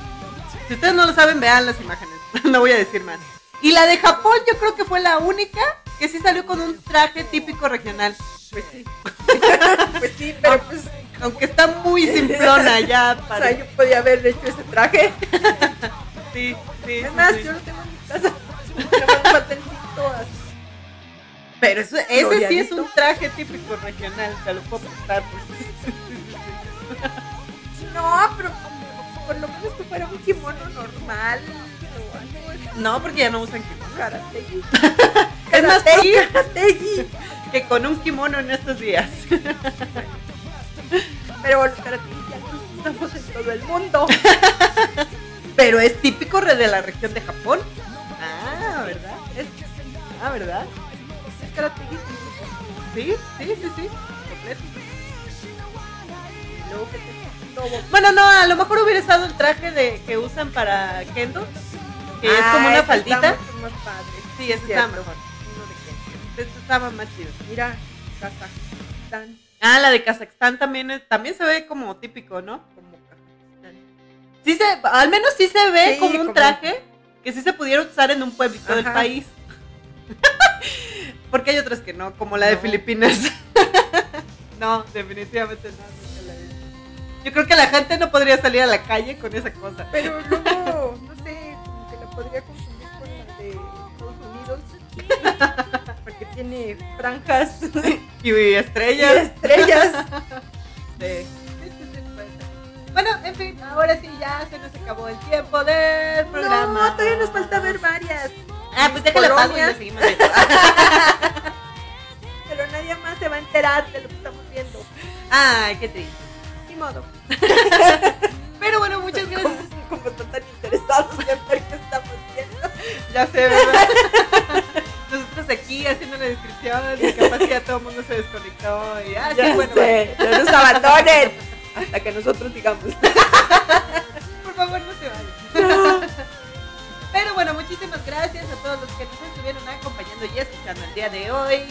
Si ustedes no lo saben, vean las imágenes. no voy a decir más. Y la de Japón yo creo que fue la única que sí salió con un traje típico regional. Pues sí. pues sí, pero pues, Aunque está muy simplona ya o para... sea, yo podía haber hecho ese traje. Sí, sí, Es sí, más, sí. yo lo tengo en mi casa. Más falta el así. Pero eso- ese sí es un traje típico regional, te lo puedo prestar. No, pero por lo menos que fuera un kimono normal. No, porque ya no usan kimono. Karate. Es más Karategi, Karategi. que con un kimono en estos días. Pero los karategis ya no estamos en todo el mundo. Pero es típico de la región de Japón. Ah, ¿verdad? Es- ah, ¿verdad? Es karategi. Sí, sí, sí, sí. Completo. Luego te. Bueno, no, a lo mejor hubiera estado el traje de que usan para Kendo, que es Ah, como una ese faldita. Está mucho más padre. Sí, ese Cierto. está mejor. Este estaba más chido. Mira, Kazajstán. Ah, la de Kazajstán también es, también se ve como típico, ¿no? Como Kazajstán. Sí se, al menos sí se ve Sí, como un como- traje que sí se pudiera usar en un pueblito del Ajá. país. Porque hay otras que no, como la de No. Filipinas. no, definitivamente no. Yo creo que la gente no podría salir a la calle con esa cosa. Pero luego, no sé, como que la podría confundir con la de Estados Unidos. Porque tiene franjas Y y estrellas. estrellas. Sí. Bueno, en fin, ahora sí ya se nos acabó el tiempo del programa. No, todavía nos falta ver varias. Ah, pues déjala pago y seguimos. Pero nadie más se va a enterar de lo que estamos viendo. Ay, qué triste. Ni modo. Pero bueno, muchas gracias. Como, como están tan interesados en ver qué estamos viendo. Ya sé, ¿verdad? Nosotros aquí haciendo la descripción y capaz que ya todo el mundo se desconectó y ah, sí, Ya bueno, sé, no nos abandonen. Hasta que nosotros digamos. por favor no se vayan. Pero bueno, muchísimas gracias a todos los que nos estuvieron acompañando y escuchando el día de hoy.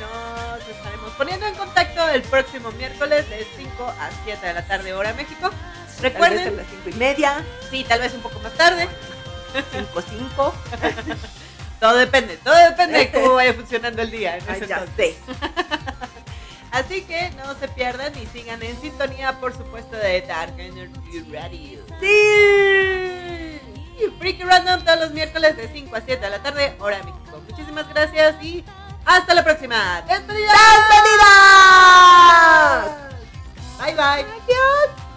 Nos estaremos poniendo en contacto el próximo miércoles de 5 a 7 de la tarde hora México. Tal vez a Recuerden, las cinco y media, sí, tal vez un poco más tarde. cinco, cinco. Todo depende, todo depende de cómo vaya funcionando el día. En Ay, ese ya sé. Así que no se pierdan y sigan en sintonía, por supuesto, de Dark Energy Radio. ¡Sí! Y Freaky Random todos los miércoles de 5 a 7 de la tarde, hora de México. Muchísimas gracias y hasta la próxima. ¡Despedidas! ¡Despedidas! Bye bye. Adiós.